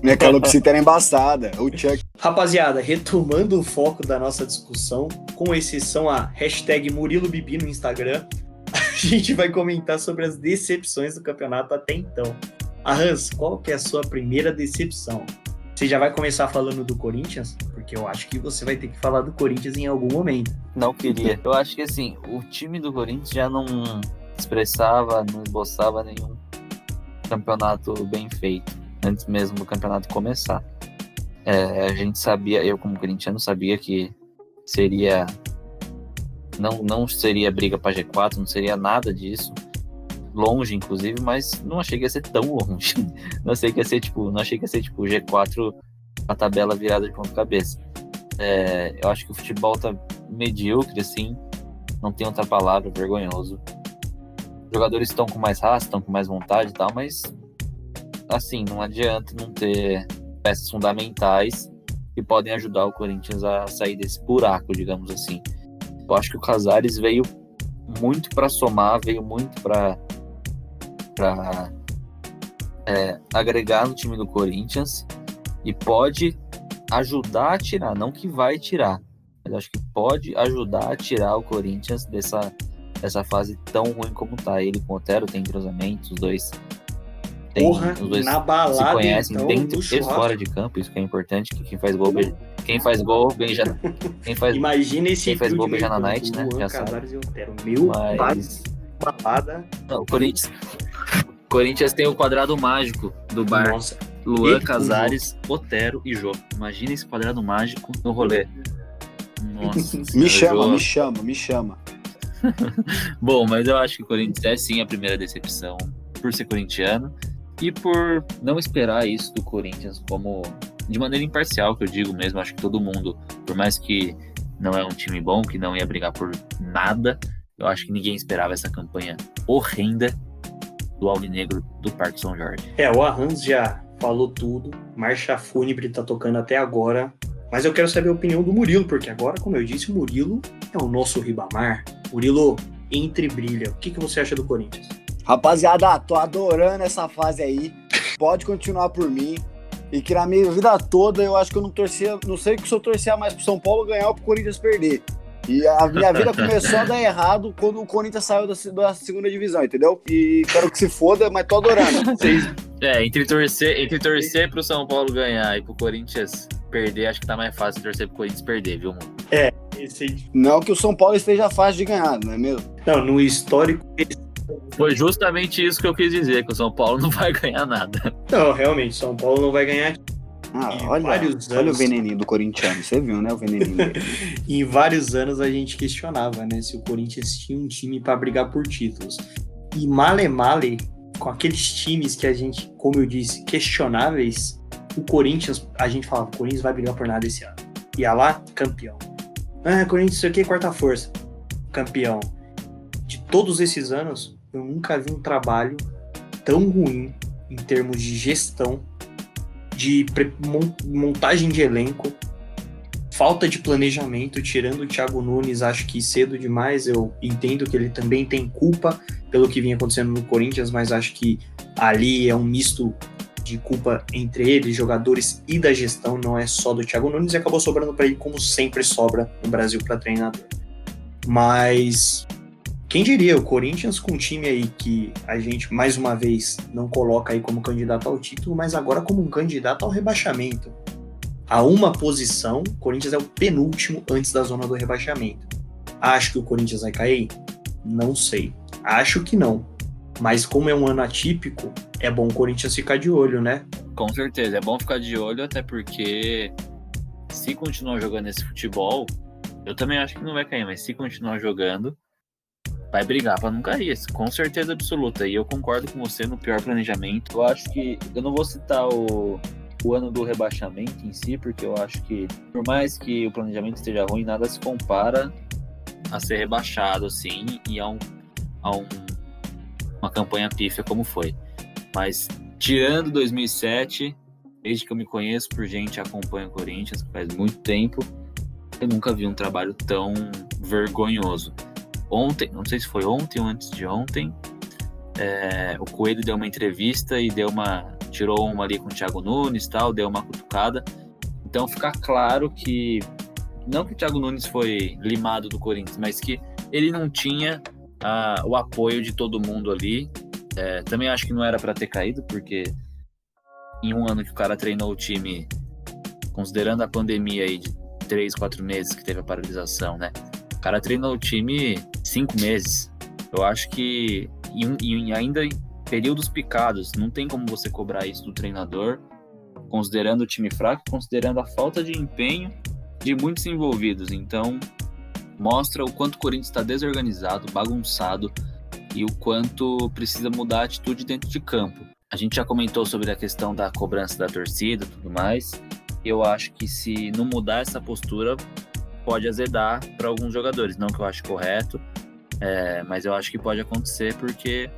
Minha calopsita era embaçada. O Chuck. Rapaziada, retomando o foco da nossa discussão, com exceção a hashtag Murilo Bibi no Instagram, *laughs* a gente vai comentar sobre as decepções do campeonato até então. Hans, qual que é a sua primeira decepção? Você já vai começar falando do Corinthians? Porque eu acho que você vai ter que falar do Corinthians em algum momento. Não queria. Eu acho que assim, o time do Corinthians já não expressava, não esboçava nenhum campeonato bem feito antes mesmo do campeonato começar. É, a gente sabia, eu como corintiano sabia que seria não não seria briga para G4, não seria nada disso. Longe, inclusive, mas não achei que ia ser tão *laughs* longe. Não achei que ia ser tipo, não achei que ia ser tipo G4 a tabela virada de ponta cabeça. É, eu acho que o futebol tá medíocre, assim. Não tem outra palavra, vergonhoso. Os jogadores estão com mais raça, estão com mais vontade e tal, mas assim, não adianta não ter peças fundamentais que podem ajudar o Corinthians a sair desse buraco, digamos assim. Eu acho que o Casares veio muito para somar, veio muito para para é, agregar no time do Corinthians e pode ajudar a tirar, não que vai tirar, mas acho que pode ajudar a tirar o Corinthians dessa, dessa fase tão ruim como tá. Ele com o Otero tem cruzamento, os dois tem, Porra, os dois na balada, se conhecem então, dentro e fora de campo, isso que é importante, que quem faz gol beija, quem faz gol beija, quem faz, Imagina esse quem faz gol beija na night, né? Luan, Já sabe. Casares e Otero. Meu Mas balada. não, o Corinthians Corinthians tem o quadrado mágico do bar. Nossa, Luan, E Casares, Otero e Jô. Imagina esse quadrado mágico no rolê. Nossa. *laughs* Me chama, Jô. me chama, me chama. *laughs* Bom, mas eu acho que o Corinthians é sim a primeira decepção por ser corintiano e por não esperar isso do Corinthians como de maneira imparcial, que eu digo mesmo. Acho que todo mundo, por mais que não é um time bom, que não ia brigar por nada, eu acho que ninguém esperava essa campanha horrenda do Alvinegro do Parque São Jorge. É, o Arranz já falou tudo. Marcha Fúnebre tá tocando até agora. Mas eu quero saber a opinião do Murilo, porque agora, como eu disse, o Murilo é o nosso Ribamar. Murilo, entre brilha. O que, que você acha do Corinthians? Rapaziada, tô adorando essa fase aí. Pode continuar por mim. E que na minha vida toda eu acho que eu não torcia, não sei que se eu torcia mais pro São Paulo ganhar ou pro Corinthians perder. E a minha vida começou a dar errado quando o Corinthians saiu da, da segunda divisão, entendeu? E quero que se foda, mas tô adorando. É, entre torcer, entre torcer pro São Paulo ganhar e pro Corinthians perder, acho que tá mais fácil torcer pro Corinthians perder, viu, mano? esse- Não que o São Paulo esteja fácil de ganhar, não é mesmo? Não, no histórico. Foi justamente isso que eu quis dizer, que o São Paulo *laughs* não vai ganhar nada. Não, realmente, São Paulo não vai ganhar. Ah, olha, vários olha o anos- veneninho do corintiano, você viu, né? O veneninho dele. *laughs* Em vários anos a gente questionava, né, se o Corinthians tinha um time para brigar por títulos. E male male, com aqueles times que a gente, como eu disse, questionáveis, o Corinthians, a gente falava, o Corinthians vai brigar por nada esse ano. Ia lá, campeão. Ah, Corinthians, isso aqui é quarta força. Campeão. De todos esses anos, eu nunca vi um trabalho tão ruim em termos de gestão, de montagem de elenco, falta de planejamento, tirando o Thiago Nunes, acho que cedo demais. Eu entendo que ele também tem culpa pelo que vinha acontecendo no Corinthians, mas acho que ali é um misto de culpa entre ele, jogadores e da gestão, não é só do Thiago Nunes, e acabou sobrando para ele, como sempre sobra no Brasil para treinador. Mas quem diria, o Corinthians com um time aí que a gente, mais uma vez, não coloca aí como candidato ao título, mas agora como um candidato ao rebaixamento a uma posição, o Corinthians é o penúltimo antes da zona do rebaixamento. Acho que o Corinthians vai cair? Não sei. Acho que não. Mas como é um ano atípico, é bom o Corinthians ficar de olho, né? Com certeza, é bom ficar de olho, até porque se continuar jogando esse futebol, eu também acho que não vai cair, mas se continuar jogando, vai brigar pra não cair, com certeza absoluta. E eu concordo com você no pior planejamento. Eu acho que, eu não vou citar o, o ano do rebaixamento em si, porque eu acho que, por mais que o planejamento esteja ruim, nada se compara a ser rebaixado, assim, e a, um, a um, uma campanha pífia como foi. Mas tirando 2007, desde que eu me conheço por gente acompanho o Corinthians faz muito tempo, eu nunca vi um trabalho tão vergonhoso. Ontem, não sei se foi ontem ou antes de ontem, é, o Coelho deu uma entrevista e deu uma tirou uma ali com o Thiago Nunes tal, deu uma cutucada. Então fica claro que não que o Thiago Nunes foi limado do Corinthians, mas que ele não tinha ah, o apoio de todo mundo ali. É, também acho que não era para ter caído, porque em um ano que o cara treinou o time, considerando a pandemia aí de três, quatro meses que teve a paralisação, né? O cara treinou o time cinco meses. Eu acho que e, e ainda em períodos picados, não tem como você cobrar isso do treinador, considerando o time fraco, considerando a falta de empenho de muitos envolvidos. Então, mostra o quanto o Corinthians está desorganizado, bagunçado e o quanto precisa mudar a atitude dentro de campo. A gente já comentou sobre a questão da cobrança da torcida tudo mais. Eu acho que se não mudar essa postura, pode azedar para alguns jogadores. Não que eu acho correto, é, mas eu acho que pode acontecer porque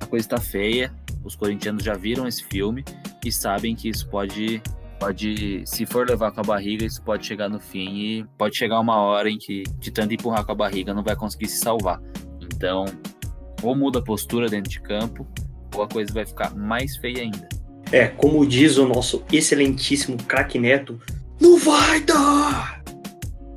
a coisa está feia. Os corintianos já viram esse filme e sabem que isso pode pode, se for levar com a barriga, isso pode chegar no fim e pode chegar uma hora em que, de tanto empurrar com a barriga, não vai conseguir se salvar. Então, ou muda a postura dentro de campo, ou a coisa vai ficar mais feia ainda. É, como diz o nosso excelentíssimo craque Neto, não vai dar!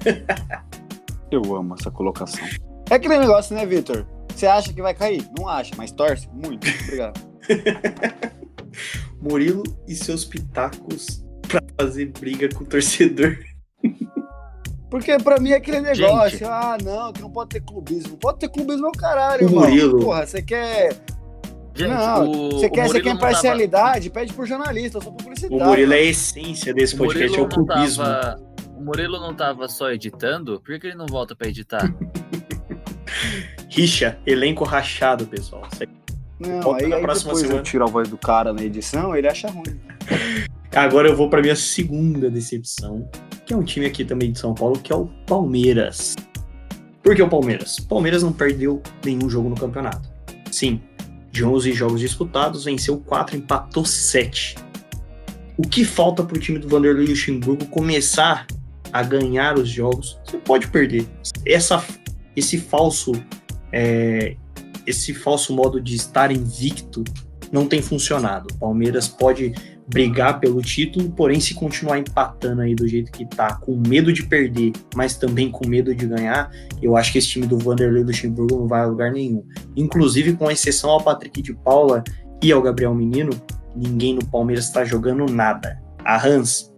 *laughs* Eu amo essa colocação. É aquele negócio, né, Vitor? Você acha que vai cair? Não acha, mas torce muito. Obrigado. *laughs* Murilo e seus pitacos pra fazer briga com o torcedor. Porque pra mim é aquele negócio, Gente. ah, não, que não pode ter clubismo. Pode ter clubismo é o caralho, o irmão. Murilo. Porra, você quer. Gente, não, o, você quer, você quer imparcialidade? Tava... Pede por jornalista, eu sou publicidade. O Murilo é a essência desse podcast, é o clubismo. Tava... O Murilo não tava só editando, por que ele não volta pra editar? *laughs* Rixa, elenco rachado, pessoal. Não, aí, aí depois semana. eu tiro a voz do cara na edição, ele acha ruim. *laughs* Agora eu vou para minha segunda decepção, que é um time aqui também de São Paulo, que é o Palmeiras. Por que o Palmeiras? O Palmeiras não perdeu nenhum jogo no campeonato. Sim, de 11 jogos disputados, venceu 4, empatou 7. O que falta para o time do Vanderlei Luxemburgo começar a ganhar os jogos? Você pode perder. Essa, esse falso é, esse falso modo de estar invicto não tem funcionado. Palmeiras pode brigar pelo título, porém se continuar empatando aí do jeito que tá, com medo de perder, mas também com medo de ganhar, eu acho que esse time do Vanderlei Luxemburgo não vai a lugar nenhum. Inclusive, com exceção ao Patrick de Paula e ao Gabriel Menino, ninguém no Palmeiras está jogando nada. A Hans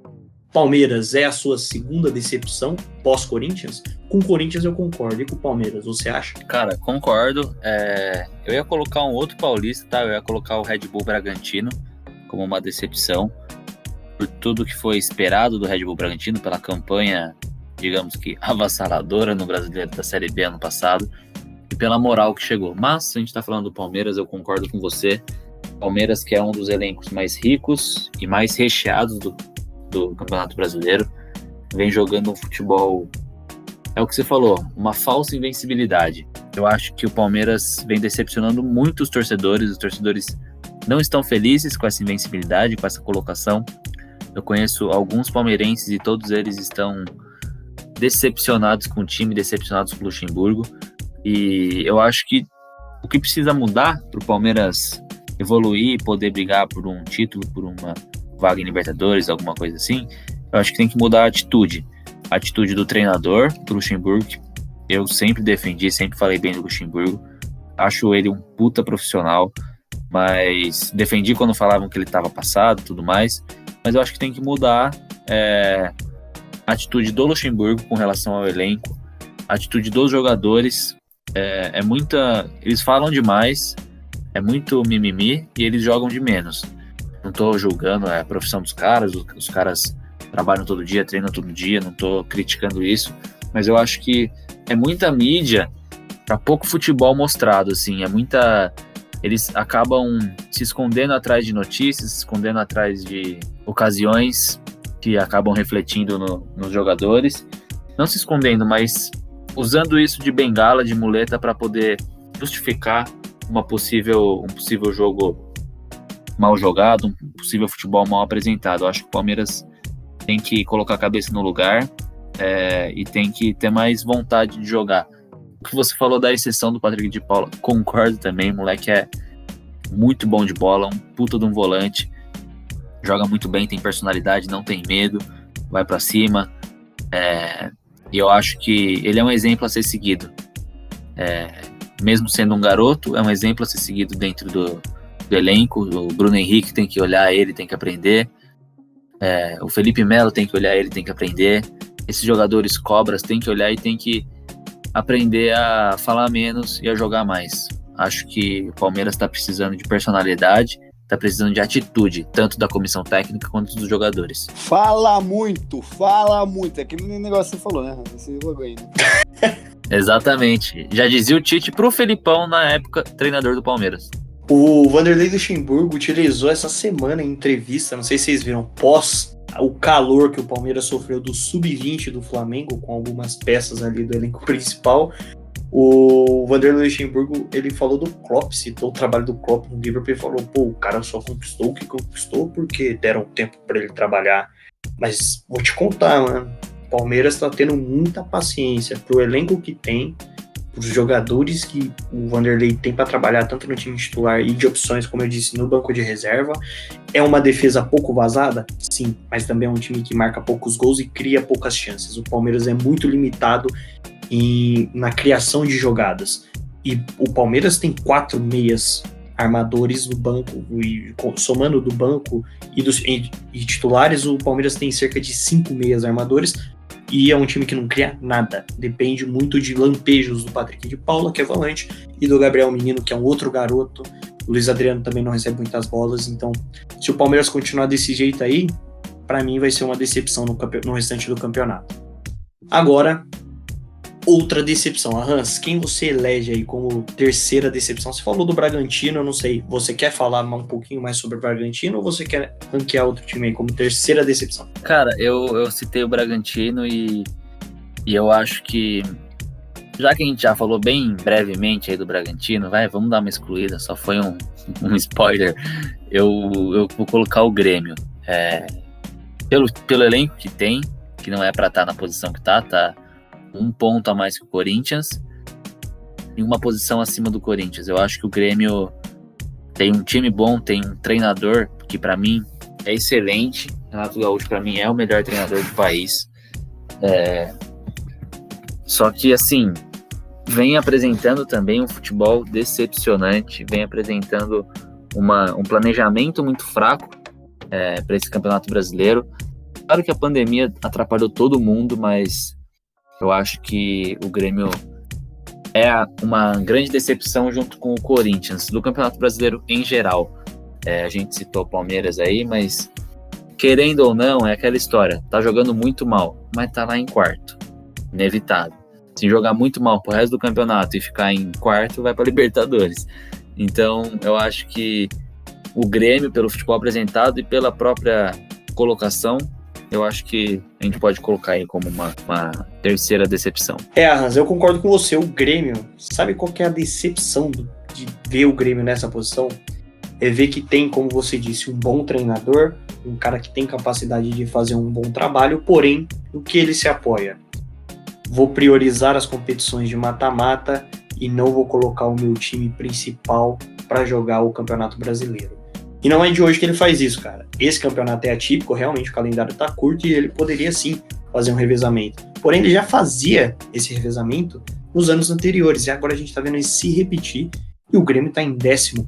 Palmeiras é a sua segunda decepção pós-Corinthians? Com o Corinthians eu concordo. E com o Palmeiras, você acha? Cara, concordo. É... Eu ia colocar um outro paulista, tá? Eu ia colocar o Red Bull Bragantino como uma decepção. Por tudo que foi esperado do Red Bull Bragantino, pela campanha, digamos que avassaladora no Brasileiro da Série B ano passado. E pela moral que chegou. Mas, a gente tá falando do Palmeiras, eu concordo com você. Palmeiras, que é um dos elencos mais ricos e mais recheados do, do Campeonato Brasileiro, vem jogando um futebol. É o que você falou, uma falsa invencibilidade. Eu acho que o Palmeiras vem decepcionando muitos torcedores, os torcedores não estão felizes com essa invencibilidade, com essa colocação. Eu conheço alguns palmeirenses e todos eles estão decepcionados com o time, decepcionados com o Luxemburgo. E eu acho que o que precisa mudar para o Palmeiras evoluir e poder brigar por um título, por uma vaga em Libertadores, alguma coisa assim, eu acho que tem que mudar a atitude. A atitude do treinador, do Luxemburgo, eu sempre defendi, sempre falei bem do Luxemburgo. Acho ele um puta profissional, mas defendi quando falavam que ele estava passado tudo mais. Mas eu acho que tem que mudar é, a atitude do Luxemburgo com relação ao elenco, a atitude dos jogadores. É, é muita. Eles falam demais, é muito mimimi e eles jogam de menos. Não tô julgando é a profissão dos caras, os, os caras trabalham todo dia, treinam todo dia, não tô criticando isso, mas eu acho que é muita mídia para pouco futebol mostrado, assim, é muita eles acabam se escondendo atrás de notícias, se escondendo atrás de ocasiões que acabam refletindo no, nos jogadores, não se escondendo, mas usando isso de bengala, de muleta para poder justificar uma possível um possível jogo mal jogado, um possível futebol mal apresentado. Eu acho que o Palmeiras tem que colocar a cabeça no lugar é, e tem que ter mais vontade de jogar. O que você falou da exceção do Patrick de Paula, concordo também, moleque é muito bom de bola, um puta de um volante, joga muito bem, tem personalidade, não tem medo, vai para cima. É, e eu acho que ele é um exemplo a ser seguido. É, mesmo sendo um garoto, é um exemplo a ser seguido dentro do, do elenco. O Bruno Henrique tem que olhar ele, tem que aprender. É, o Felipe Melo tem que olhar ele, tem que aprender. Esses jogadores cobras tem que olhar e tem que aprender a falar menos e a jogar mais. Acho que o Palmeiras está precisando de personalidade, está precisando de atitude, tanto da comissão técnica quanto dos jogadores. Fala muito, fala muito. É aquele negócio que você falou, né? Esse logo aí, né? *laughs* Exatamente. Já dizia o Tite pro Felipão na época, treinador do Palmeiras. O Vanderlei Luxemburgo utilizou essa semana em entrevista, não sei se vocês viram, pós o calor que o Palmeiras sofreu do sub-20 do Flamengo, com algumas peças ali do elenco *laughs* principal. O Vanderlei Luxemburgo, ele falou do Klopp, citou o trabalho do Klopp no Liverpool e falou, pô, o cara só conquistou o que conquistou porque deram tempo para ele trabalhar. Mas vou te contar, mano. O Palmeiras tá tendo muita paciência pro elenco que tem, os jogadores que o Vanderlei tem para trabalhar tanto no time titular e de opções, como eu disse, no banco de reserva. É uma defesa pouco vazada? Sim, mas também é um time que marca poucos gols e cria poucas chances. O Palmeiras é muito limitado em, na criação de jogadas. E o Palmeiras tem quatro meias armadores no banco, e somando do banco e dos e, e titulares, o Palmeiras tem cerca de cinco meias armadores, e é um time que não cria nada. Depende muito de lampejos do Patrick de Paula, que é volante, e do Gabriel Menino, que é um outro garoto. O Luiz Adriano também não recebe muitas bolas. Então, se o Palmeiras continuar desse jeito aí, para mim vai ser uma decepção no, no restante do campeonato. Agora, outra decepção. A Hans, quem você elege aí como terceira decepção? Você falou do Bragantino, eu não sei. Você quer falar um pouquinho mais sobre o Bragantino ou você quer ranquear outro time aí como terceira decepção? Cara, eu, eu citei o Bragantino e, e eu acho que. Já que a gente já falou bem brevemente aí do Bragantino, vai, vamos dar uma excluída, só foi um, *laughs* um spoiler. Eu, eu vou colocar o Grêmio. É, pelo, pelo elenco que tem, que não é para estar tá na posição que tá, tá um ponto a mais que o Corinthians e uma posição acima do Corinthians. Eu acho que o Grêmio tem um time bom, tem um treinador que para mim é excelente. Renato Gaúcho para mim é o melhor treinador do país. É... Só que assim vem apresentando também um futebol decepcionante, vem apresentando uma, um planejamento muito fraco é, para esse campeonato brasileiro. Claro que a pandemia atrapalhou todo mundo, mas eu acho que o Grêmio é uma grande decepção junto com o Corinthians, do Campeonato Brasileiro em geral. É, a gente citou o Palmeiras aí, mas querendo ou não, é aquela história. Tá jogando muito mal, mas tá lá em quarto. Inevitável. Se jogar muito mal pro resto do campeonato e ficar em quarto, vai para *laughs* Libertadores. Então, eu acho que o Grêmio, pelo futebol apresentado e pela própria colocação, eu acho que a gente pode colocar aí como uma, uma terceira decepção. É, Hans, eu concordo com você. O Grêmio, sabe qual é a decepção de ver o Grêmio nessa posição? É ver que tem, como você disse, um bom treinador, um cara que tem capacidade de fazer um bom trabalho, porém, o que ele se apoia? Vou priorizar as competições de mata-mata e não vou colocar o meu time principal para jogar o Campeonato Brasileiro. E não é de hoje que ele faz isso, cara. Esse campeonato é atípico, realmente o calendário tá curto e ele poderia sim fazer um revezamento. Porém, ele já fazia esse revezamento nos anos anteriores e agora a gente tá vendo ele se repetir e o Grêmio tá em 14.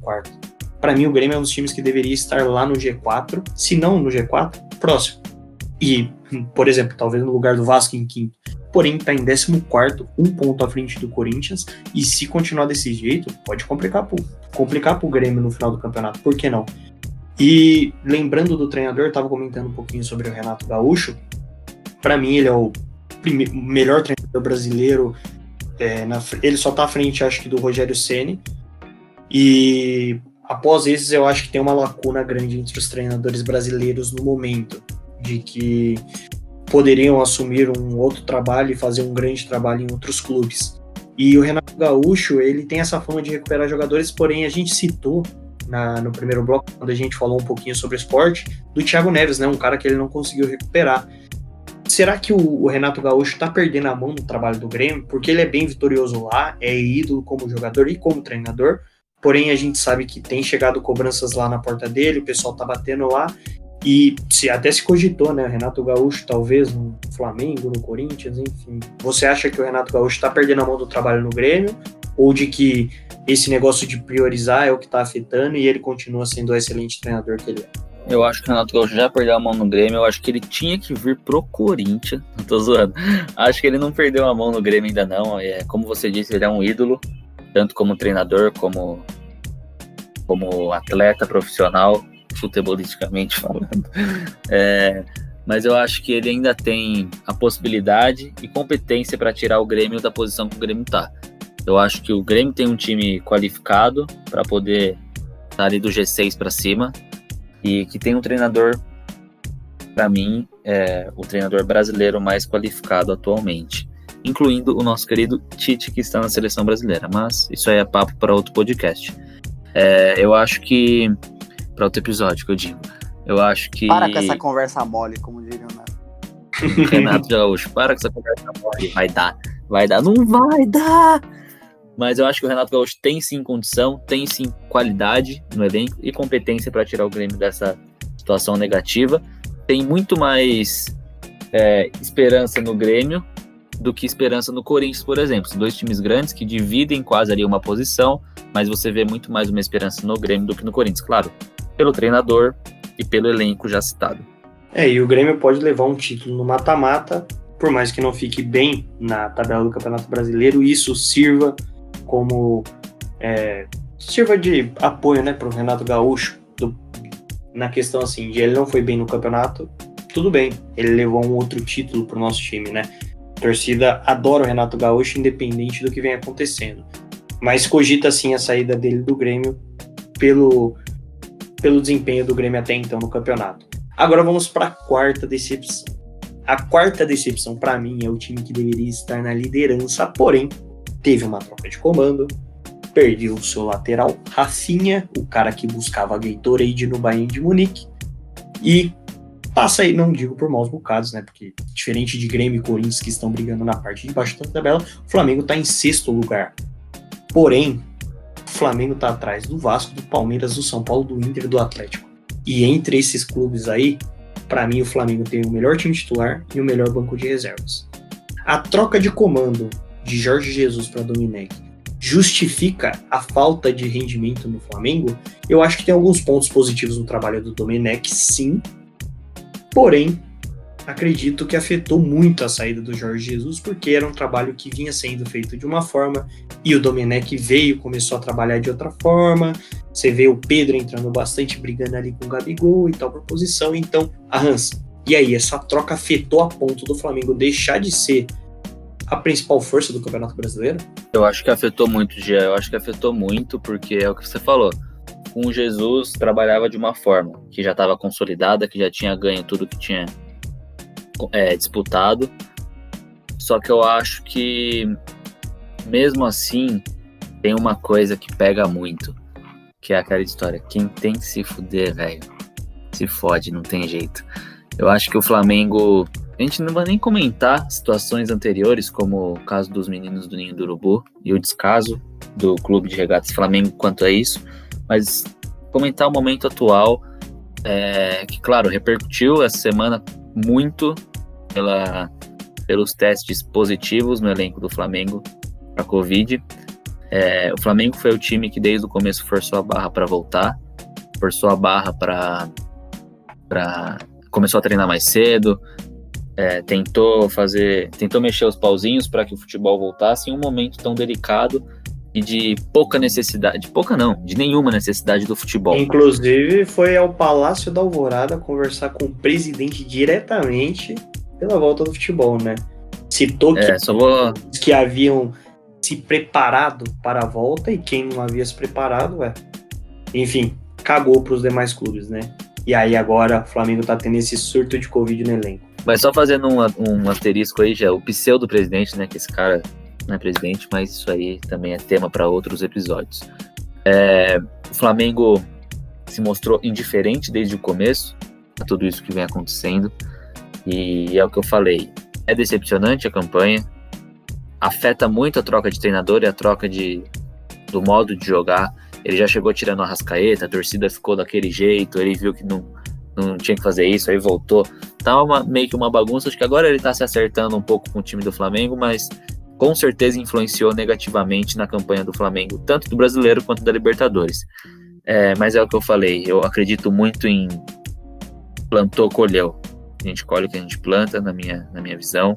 Para mim, o Grêmio é um dos times que deveria estar lá no G4, se não no G4, próximo. E, por exemplo, talvez no lugar do Vasco em quinto. Porém, está em 14, um ponto à frente do Corinthians. E se continuar desse jeito, pode complicar pro, complicar pro Grêmio no final do campeonato. Por que não? E lembrando do treinador, estava comentando um pouquinho sobre o Renato Gaúcho. Para mim, ele é o melhor treinador brasileiro. É, na, ele só está à frente, acho que, do Rogério Ceni. E após esses, eu acho que tem uma lacuna grande entre os treinadores brasileiros no momento, de que poderiam assumir um outro trabalho e fazer um grande trabalho em outros clubes. E o Renato Gaúcho, ele tem essa fama de recuperar jogadores, porém a gente citou na, no primeiro bloco, quando a gente falou um pouquinho sobre esporte, do Thiago Neves, né? Um cara que ele não conseguiu recuperar. Será que o, o Renato Gaúcho está perdendo a mão no trabalho do Grêmio? Porque ele é bem vitorioso lá, é ídolo como jogador e como treinador. Porém, a gente sabe que tem chegado cobranças lá na porta dele, o pessoal tá batendo lá. E se, até se cogitou, né? Renato Gaúcho, talvez, no Flamengo, no Corinthians, enfim. Você acha que o Renato Gaúcho está perdendo a mão do trabalho no Grêmio? Ou de que esse negócio de priorizar é o que está afetando e ele continua sendo o excelente treinador que ele é. Eu acho que o Renato Gaúcho já perdeu a mão no Grêmio. Eu acho que ele tinha que vir pro Corinthians. Não *laughs* tô zoando. Acho que ele não perdeu a mão no Grêmio ainda não. É, como você disse, ele é um ídolo, tanto como treinador, como, como atleta profissional, futebolisticamente *laughs* falando. É, mas eu acho que ele ainda tem a possibilidade e competência para tirar o Grêmio da posição que o Grêmio tá. Eu acho que o Grêmio tem um time qualificado para poder estar ali do G6 para cima e que tem um treinador, para mim, é o treinador brasileiro mais qualificado atualmente, incluindo o nosso querido Tite, que está na seleção brasileira. Mas isso aí é papo para outro podcast. É, eu acho que. Para outro episódio, que eu digo. Eu acho que. Para com essa conversa mole, como diriam Renato Gaúcho, para com essa conversa mole. Vai dar, vai dar, não vai dar. Mas eu acho que o Renato Gaúcho tem sim condição, tem sim qualidade no elenco e competência para tirar o Grêmio dessa situação negativa. Tem muito mais é, esperança no Grêmio do que esperança no Corinthians, por exemplo. São dois times grandes que dividem quase ali uma posição, mas você vê muito mais uma esperança no Grêmio do que no Corinthians, claro, pelo treinador e pelo elenco já citado. É, e o Grêmio pode levar um título no mata-mata, por mais que não fique bem na tabela do Campeonato Brasileiro, isso sirva como é, sirva de apoio, né, para o Renato Gaúcho do, na questão assim de ele não foi bem no campeonato, tudo bem, ele levou um outro título para o nosso time, né? A torcida adora o Renato Gaúcho, independente do que vem acontecendo. Mas cogita sim a saída dele do Grêmio pelo, pelo desempenho do Grêmio até então no campeonato. Agora vamos para a quarta decepção. A quarta decepção para mim é o time que deveria estar na liderança, porém teve uma troca de comando, perdeu o seu lateral Rafinha, o cara que buscava Gatorade no Bayern de Munique, e passa aí, não digo por maus bocados, né? Porque diferente de Grêmio e Corinthians que estão brigando na parte de baixo da tabela, o Flamengo está em sexto lugar. Porém, o Flamengo está atrás do Vasco, do Palmeiras, do São Paulo, do Inter e do Atlético. E entre esses clubes aí, para mim o Flamengo tem o melhor time titular e o melhor banco de reservas. A troca de comando de Jorge Jesus para Domenech justifica a falta de rendimento no Flamengo? Eu acho que tem alguns pontos positivos no trabalho do Domenech, sim. Porém, acredito que afetou muito a saída do Jorge Jesus, porque era um trabalho que vinha sendo feito de uma forma e o Domenech veio, começou a trabalhar de outra forma. Você vê o Pedro entrando bastante, brigando ali com o Gabigol e tal proposição. Então, a Hans, e aí, essa troca afetou a ponto do Flamengo deixar de ser a principal força do Campeonato Brasileiro? Eu acho que afetou muito, Gia. Eu acho que afetou muito, porque é o que você falou. Com Jesus trabalhava de uma forma que já estava consolidada, que já tinha ganho tudo que tinha é, disputado. Só que eu acho que, mesmo assim, tem uma coisa que pega muito, que é aquela história: quem tem que se fuder, velho, se fode, não tem jeito. Eu acho que o Flamengo a gente não vai nem comentar situações anteriores, como o caso dos meninos do Ninho do Urubu e o descaso do Clube de Regatas Flamengo quanto a isso, mas comentar o momento atual, é, que, claro, repercutiu essa semana muito pela, pelos testes positivos no elenco do Flamengo para a Covid. É, o Flamengo foi o time que desde o começo forçou a barra para voltar, forçou a barra para. começou a treinar mais cedo, é, tentou fazer, tentou mexer os pauzinhos para que o futebol voltasse em um momento tão delicado e de pouca necessidade, pouca não, de nenhuma necessidade do futebol. Inclusive foi ao Palácio da Alvorada conversar com o presidente diretamente pela volta do futebol, né? Citou que, é, vou... que haviam se preparado para a volta e quem não havia se preparado, é, enfim, cagou para os demais clubes, né? E aí agora o Flamengo tá tendo esse surto de Covid no elenco. Mas só fazendo um, um asterisco aí, já, o pseudo-presidente, né? Que esse cara não é presidente, mas isso aí também é tema para outros episódios. É, o Flamengo se mostrou indiferente desde o começo a tudo isso que vem acontecendo. E é o que eu falei. É decepcionante a campanha. Afeta muito a troca de treinador e a troca de, do modo de jogar. Ele já chegou tirando a rascaeta, a torcida ficou daquele jeito, ele viu que não, não tinha que fazer isso, aí voltou. Tá uma, meio que uma bagunça. Acho que agora ele tá se acertando um pouco com o time do Flamengo, mas com certeza influenciou negativamente na campanha do Flamengo, tanto do brasileiro quanto da Libertadores. É, mas é o que eu falei, eu acredito muito em plantou, colheu. A gente colhe o que a gente planta, na minha, na minha visão.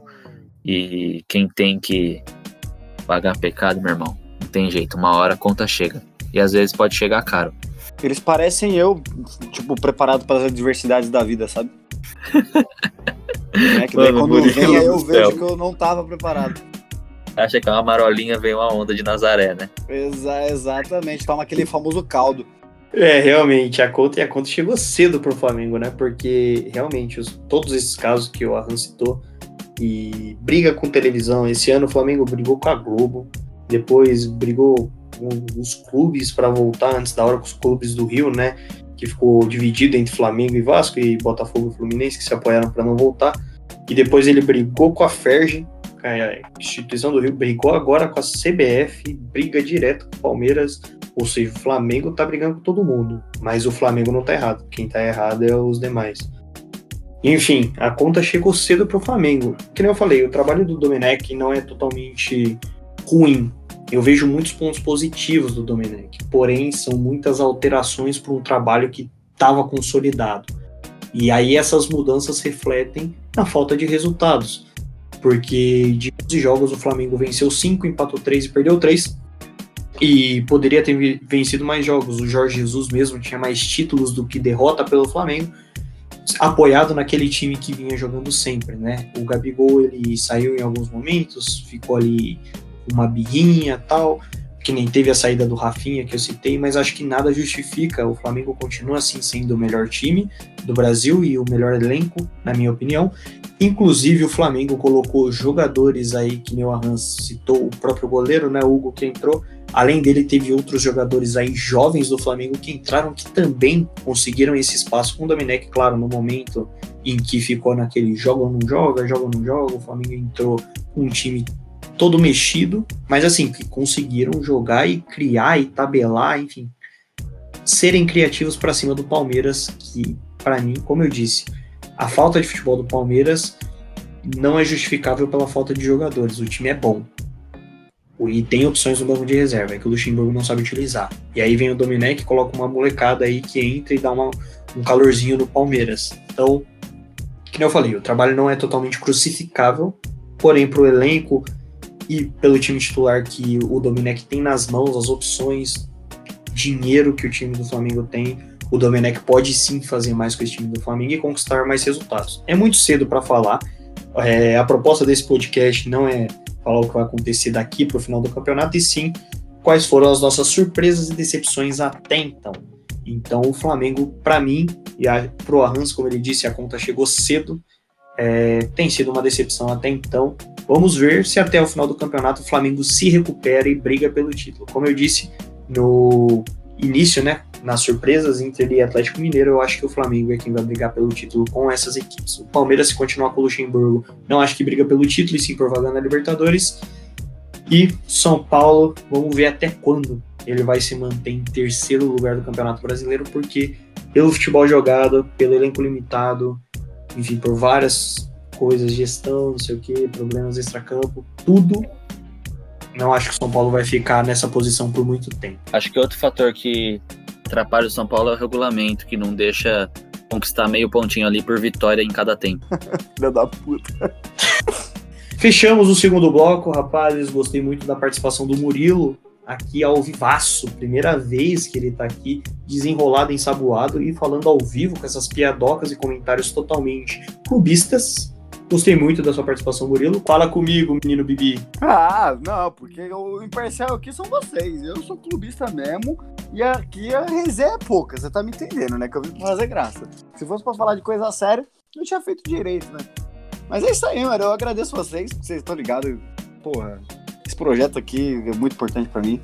E quem tem que pagar pecado, meu irmão, não tem jeito. Uma hora a conta chega. E às vezes pode chegar caro. Eles parecem eu, tipo, preparado para as adversidades da vida, sabe? é que daí Mano, quando vem, aí eu vejo que eu não tava preparado. Acha que é uma marolinha, vem uma onda de Nazaré, né? Exa exatamente, toma aquele famoso caldo. É, realmente, a conta e a conta chegou cedo pro Flamengo, né? Porque realmente, os, todos esses casos que o Arran citou, e briga com televisão. Esse ano o Flamengo brigou com a Globo, depois brigou os clubes para voltar antes da hora com os clubes do Rio, né? Que ficou dividido entre Flamengo e Vasco e Botafogo e Fluminense que se apoiaram para não voltar. e depois ele brigou com a Ferge, a instituição do Rio, brigou agora com a CBF, briga direto com o Palmeiras, ou seja, o Flamengo tá brigando com todo mundo, mas o Flamengo não tá errado, quem tá errado é os demais. Enfim, a conta chegou cedo pro Flamengo. Que nem eu falei, o trabalho do Domenech não é totalmente ruim. Eu vejo muitos pontos positivos do Domenech, porém são muitas alterações para um trabalho que estava consolidado. E aí essas mudanças refletem na falta de resultados. Porque de 11 jogos o Flamengo venceu 5, empatou 3 e perdeu 3. E poderia ter vencido mais jogos. O Jorge Jesus mesmo tinha mais títulos do que derrota pelo Flamengo, apoiado naquele time que vinha jogando sempre, né? O Gabigol ele saiu em alguns momentos, ficou ali uma birrinha tal, que nem teve a saída do Rafinha que eu citei, mas acho que nada justifica. O Flamengo continua assim sendo o melhor time do Brasil e o melhor elenco, na minha opinião. Inclusive o Flamengo colocou jogadores aí que meu Arrans citou, o próprio goleiro, né, Hugo que entrou. Além dele teve outros jogadores aí jovens do Flamengo que entraram que também conseguiram esse espaço com o Domenech, claro, no momento em que ficou naquele joga ou não joga, joga ou não joga, o Flamengo entrou um time todo mexido, mas assim, que conseguiram jogar e criar e tabelar, enfim, serem criativos para cima do Palmeiras, que para mim, como eu disse, a falta de futebol do Palmeiras não é justificável pela falta de jogadores. O time é bom. E tem opções no banco de reserva, é que o Luxemburgo não sabe utilizar. E aí vem o Domenech, coloca uma molecada aí que entra e dá uma, um calorzinho no Palmeiras. Então, que eu falei, o trabalho não é totalmente crucificável, porém para o elenco, e pelo time titular que o Domenech tem nas mãos, as opções, dinheiro que o time do Flamengo tem, o Domenech pode sim fazer mais com esse time do Flamengo e conquistar mais resultados. É muito cedo para falar. É, a proposta desse podcast não é falar o que vai acontecer daqui para o final do campeonato, e sim quais foram as nossas surpresas e decepções até então. Então, o Flamengo, para mim, e para o Arrans, como ele disse, a conta chegou cedo, é, tem sido uma decepção até então. Vamos ver se até o final do campeonato o Flamengo se recupera e briga pelo título. Como eu disse no início, né, nas surpresas Inter e Atlético Mineiro, eu acho que o Flamengo é quem vai brigar pelo título com essas equipes. O Palmeiras, se continuar com o Luxemburgo, não acho que briga pelo título e sim por vaga na Libertadores. E São Paulo, vamos ver até quando ele vai se manter em terceiro lugar do Campeonato Brasileiro, porque pelo futebol jogado, pelo elenco limitado, enfim, por várias coisas, gestão, não sei o que, problemas extracampo, tudo. Não acho que o São Paulo vai ficar nessa posição por muito tempo. Acho que outro fator que atrapalha o São Paulo é o regulamento, que não deixa conquistar meio pontinho ali por vitória em cada tempo. *laughs* Filha da puta. Fechamos o segundo bloco, rapazes. Gostei muito da participação do Murilo aqui ao vivaço. Primeira vez que ele tá aqui desenrolado, ensaboado e falando ao vivo com essas piadocas e comentários totalmente clubistas. Gostei muito da sua participação, Murilo. Fala comigo, menino Bibi. Ah, não, porque o imparcial aqui são vocês. Eu sou clubista mesmo. E aqui a resenha é pouca, você tá me entendendo, né? Que eu vim pra fazer graça. Se fosse pra falar de coisa séria, eu tinha feito direito, né? Mas é isso aí, mano. Eu agradeço vocês, vocês estão ligados. Porra, projeto aqui é muito importante pra mim.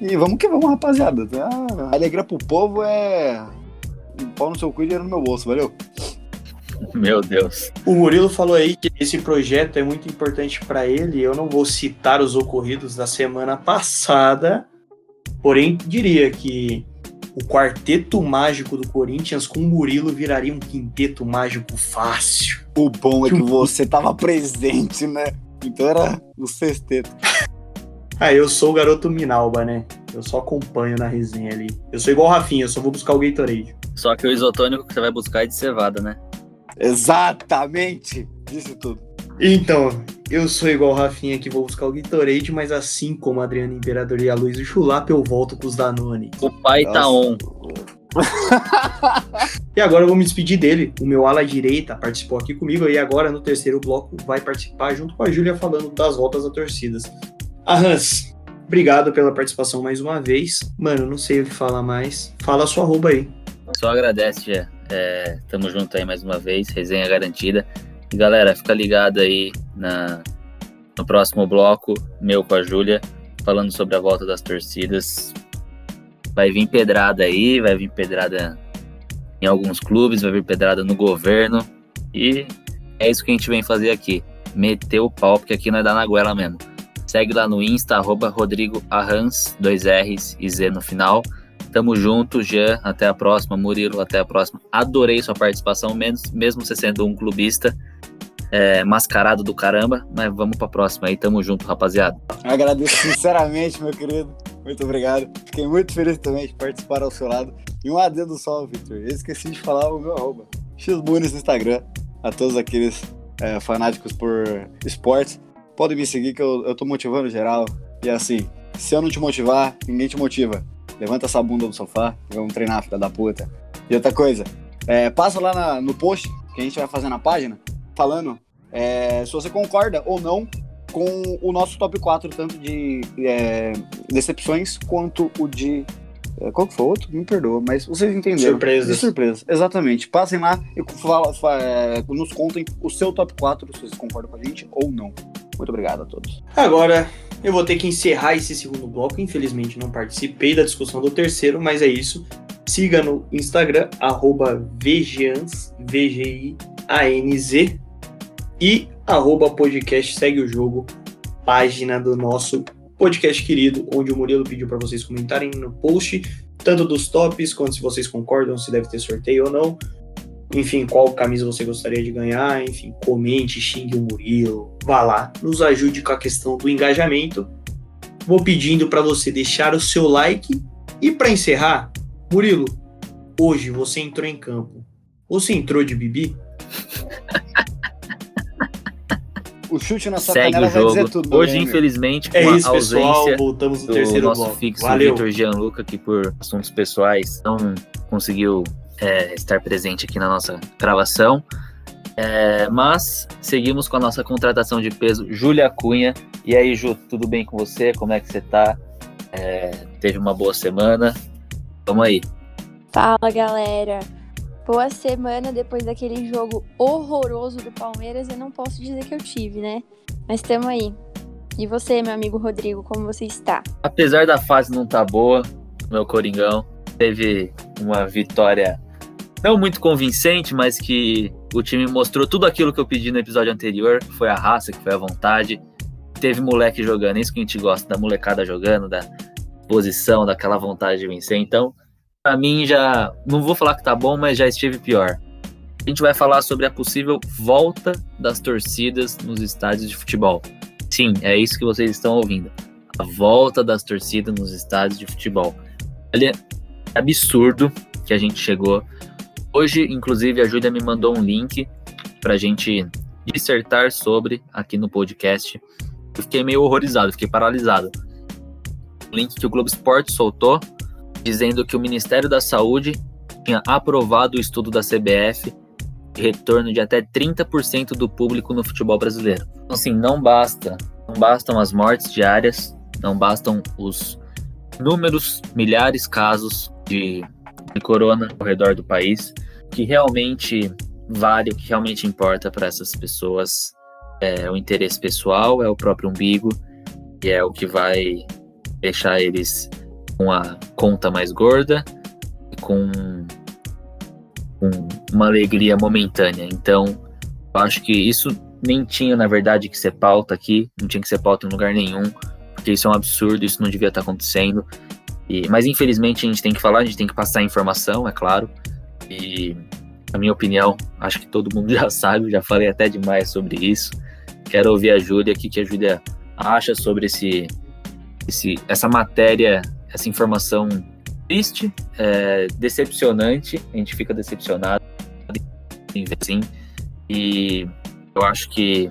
E vamos que vamos, rapaziada. Ah, a alegria pro povo é. Um pau no seu cu e dinheiro no meu bolso, valeu? Meu Deus. O Murilo falou aí que esse projeto é muito importante para ele. Eu não vou citar os ocorridos da semana passada, porém diria que o quarteto mágico do Corinthians com o Murilo viraria um quinteto mágico fácil. O bom é que você tava presente, né? Então era o sexteto. *laughs* Ah, eu sou o garoto Minalba, né? Eu só acompanho na resenha ali. Eu sou igual o Rafinha, eu só vou buscar o Gatorade. Só que o isotônico que você vai buscar é de cevada, né? Exatamente! Disse tudo. Então, eu sou igual o Rafinha que vou buscar o Gatorade, mas assim como a Adriana Imperador e a Luiz Chulapa, eu volto com os Danone. O pai tá on. E agora eu vou me despedir dele. O meu ala direita participou aqui comigo e agora no terceiro bloco vai participar junto com a Júlia falando das voltas a torcidas. A Hans, obrigado pela participação mais uma vez. Mano, não sei o que falar mais. Fala sua arroba aí. Só agradece. É, tamo junto aí mais uma vez, resenha garantida. E galera, fica ligado aí na, no próximo bloco, meu com a Júlia, falando sobre a volta das torcidas. Vai vir pedrada aí, vai vir pedrada em alguns clubes, vai vir pedrada no governo. E É isso que a gente vem fazer aqui. Meter o pau, porque aqui não é na goela mesmo. Segue lá no Insta, arroba Rodrigo Arrans, dois R's e Z no final. Tamo junto, Jean. Até a próxima. Murilo, até a próxima. Adorei sua participação, mesmo você sendo um clubista é, mascarado do caramba. Mas vamos pra próxima aí. Tamo junto, rapaziada. agradeço *laughs* sinceramente, meu querido. Muito obrigado. Fiquei muito feliz também de participar ao seu lado. E um adendo só, Victor. Eu esqueci de falar o meu arroba. Xbunes no Instagram. A todos aqueles é, fanáticos por esportes. Podem me seguir que eu, eu tô motivando geral. E assim, se eu não te motivar, ninguém te motiva. Levanta essa bunda do sofá e vamos treinar, filha da puta. E outra coisa, é, passa lá na, no post que a gente vai fazer na página, falando é, se você concorda ou não com o nosso top 4, tanto de é, decepções quanto o de. É, qual que foi o outro? Me perdoa, mas vocês entenderam. Surpresas. De surpresa, exatamente. Passem lá e fala, fala, é, nos contem o seu top 4, se vocês concordam com a gente ou não. Muito obrigado a todos. Agora, eu vou ter que encerrar esse segundo bloco. Infelizmente, não participei da discussão do terceiro, mas é isso. Siga no Instagram, arroba VGANZ, V-G-I-A-N-Z, e arroba podcast segue o jogo, página do nosso podcast querido, onde o Murilo pediu para vocês comentarem no post, tanto dos tops, quanto se vocês concordam, se deve ter sorteio ou não. Enfim, qual camisa você gostaria de ganhar, enfim, comente, xingue o Murilo, vá lá, nos ajude com a questão do engajamento. Vou pedindo para você deixar o seu like e para encerrar, Murilo, hoje você entrou em campo. Você entrou de bibi? *laughs* o chute na sua Segue canela o jogo. vai dizer tudo. Hoje, né, infelizmente, com É a isso, pessoal. ausência Voltamos no do terceiro nosso bloco. fixo Valeu. Vitor Gianluca, que por assuntos pessoais não conseguiu é, estar presente aqui na nossa gravação. É, mas seguimos com a nossa contratação de peso, Júlia Cunha. E aí, Ju, tudo bem com você? Como é que você tá? É, teve uma boa semana? Vamos aí. Fala galera! Boa semana depois daquele jogo horroroso do Palmeiras. Eu não posso dizer que eu tive, né? Mas tamo aí. E você, meu amigo Rodrigo, como você está? Apesar da fase não tá boa, meu Coringão teve uma vitória não muito convincente, mas que o time mostrou tudo aquilo que eu pedi no episódio anterior, que foi a raça, que foi a vontade. Teve moleque jogando, é isso que a gente gosta, da molecada jogando, da posição, daquela vontade de vencer. Então, pra mim já, não vou falar que tá bom, mas já esteve pior. A gente vai falar sobre a possível volta das torcidas nos estádios de futebol. Sim, é isso que vocês estão ouvindo. A volta das torcidas nos estádios de futebol. Olha, é absurdo que a gente chegou. Hoje, inclusive, a Júlia me mandou um link pra gente dissertar sobre aqui no podcast. Eu fiquei meio horrorizado, fiquei paralisado. O link que o Globo Esporte soltou, dizendo que o Ministério da Saúde tinha aprovado o estudo da CBF de retorno de até 30% do público no futebol brasileiro. Então, assim, não basta, não bastam as mortes diárias, não bastam os inúmeros milhares casos de, de corona ao redor do país, que realmente vale, o que realmente importa para essas pessoas é o interesse pessoal, é o próprio umbigo, e é o que vai deixar eles com a conta mais gorda e com, com uma alegria momentânea. Então, eu acho que isso nem tinha, na verdade, que ser pauta aqui, não tinha que ser pauta em lugar nenhum, porque isso é um absurdo, isso não devia estar acontecendo. E, mas infelizmente a gente tem que falar, a gente tem que passar informação, é claro. E a minha opinião, acho que todo mundo *laughs* já sabe, já falei até demais sobre isso. Quero ouvir a Júlia, o que, que a Júlia acha sobre esse, esse, essa matéria, essa informação triste, é, decepcionante. A gente fica decepcionado, assim, e eu acho que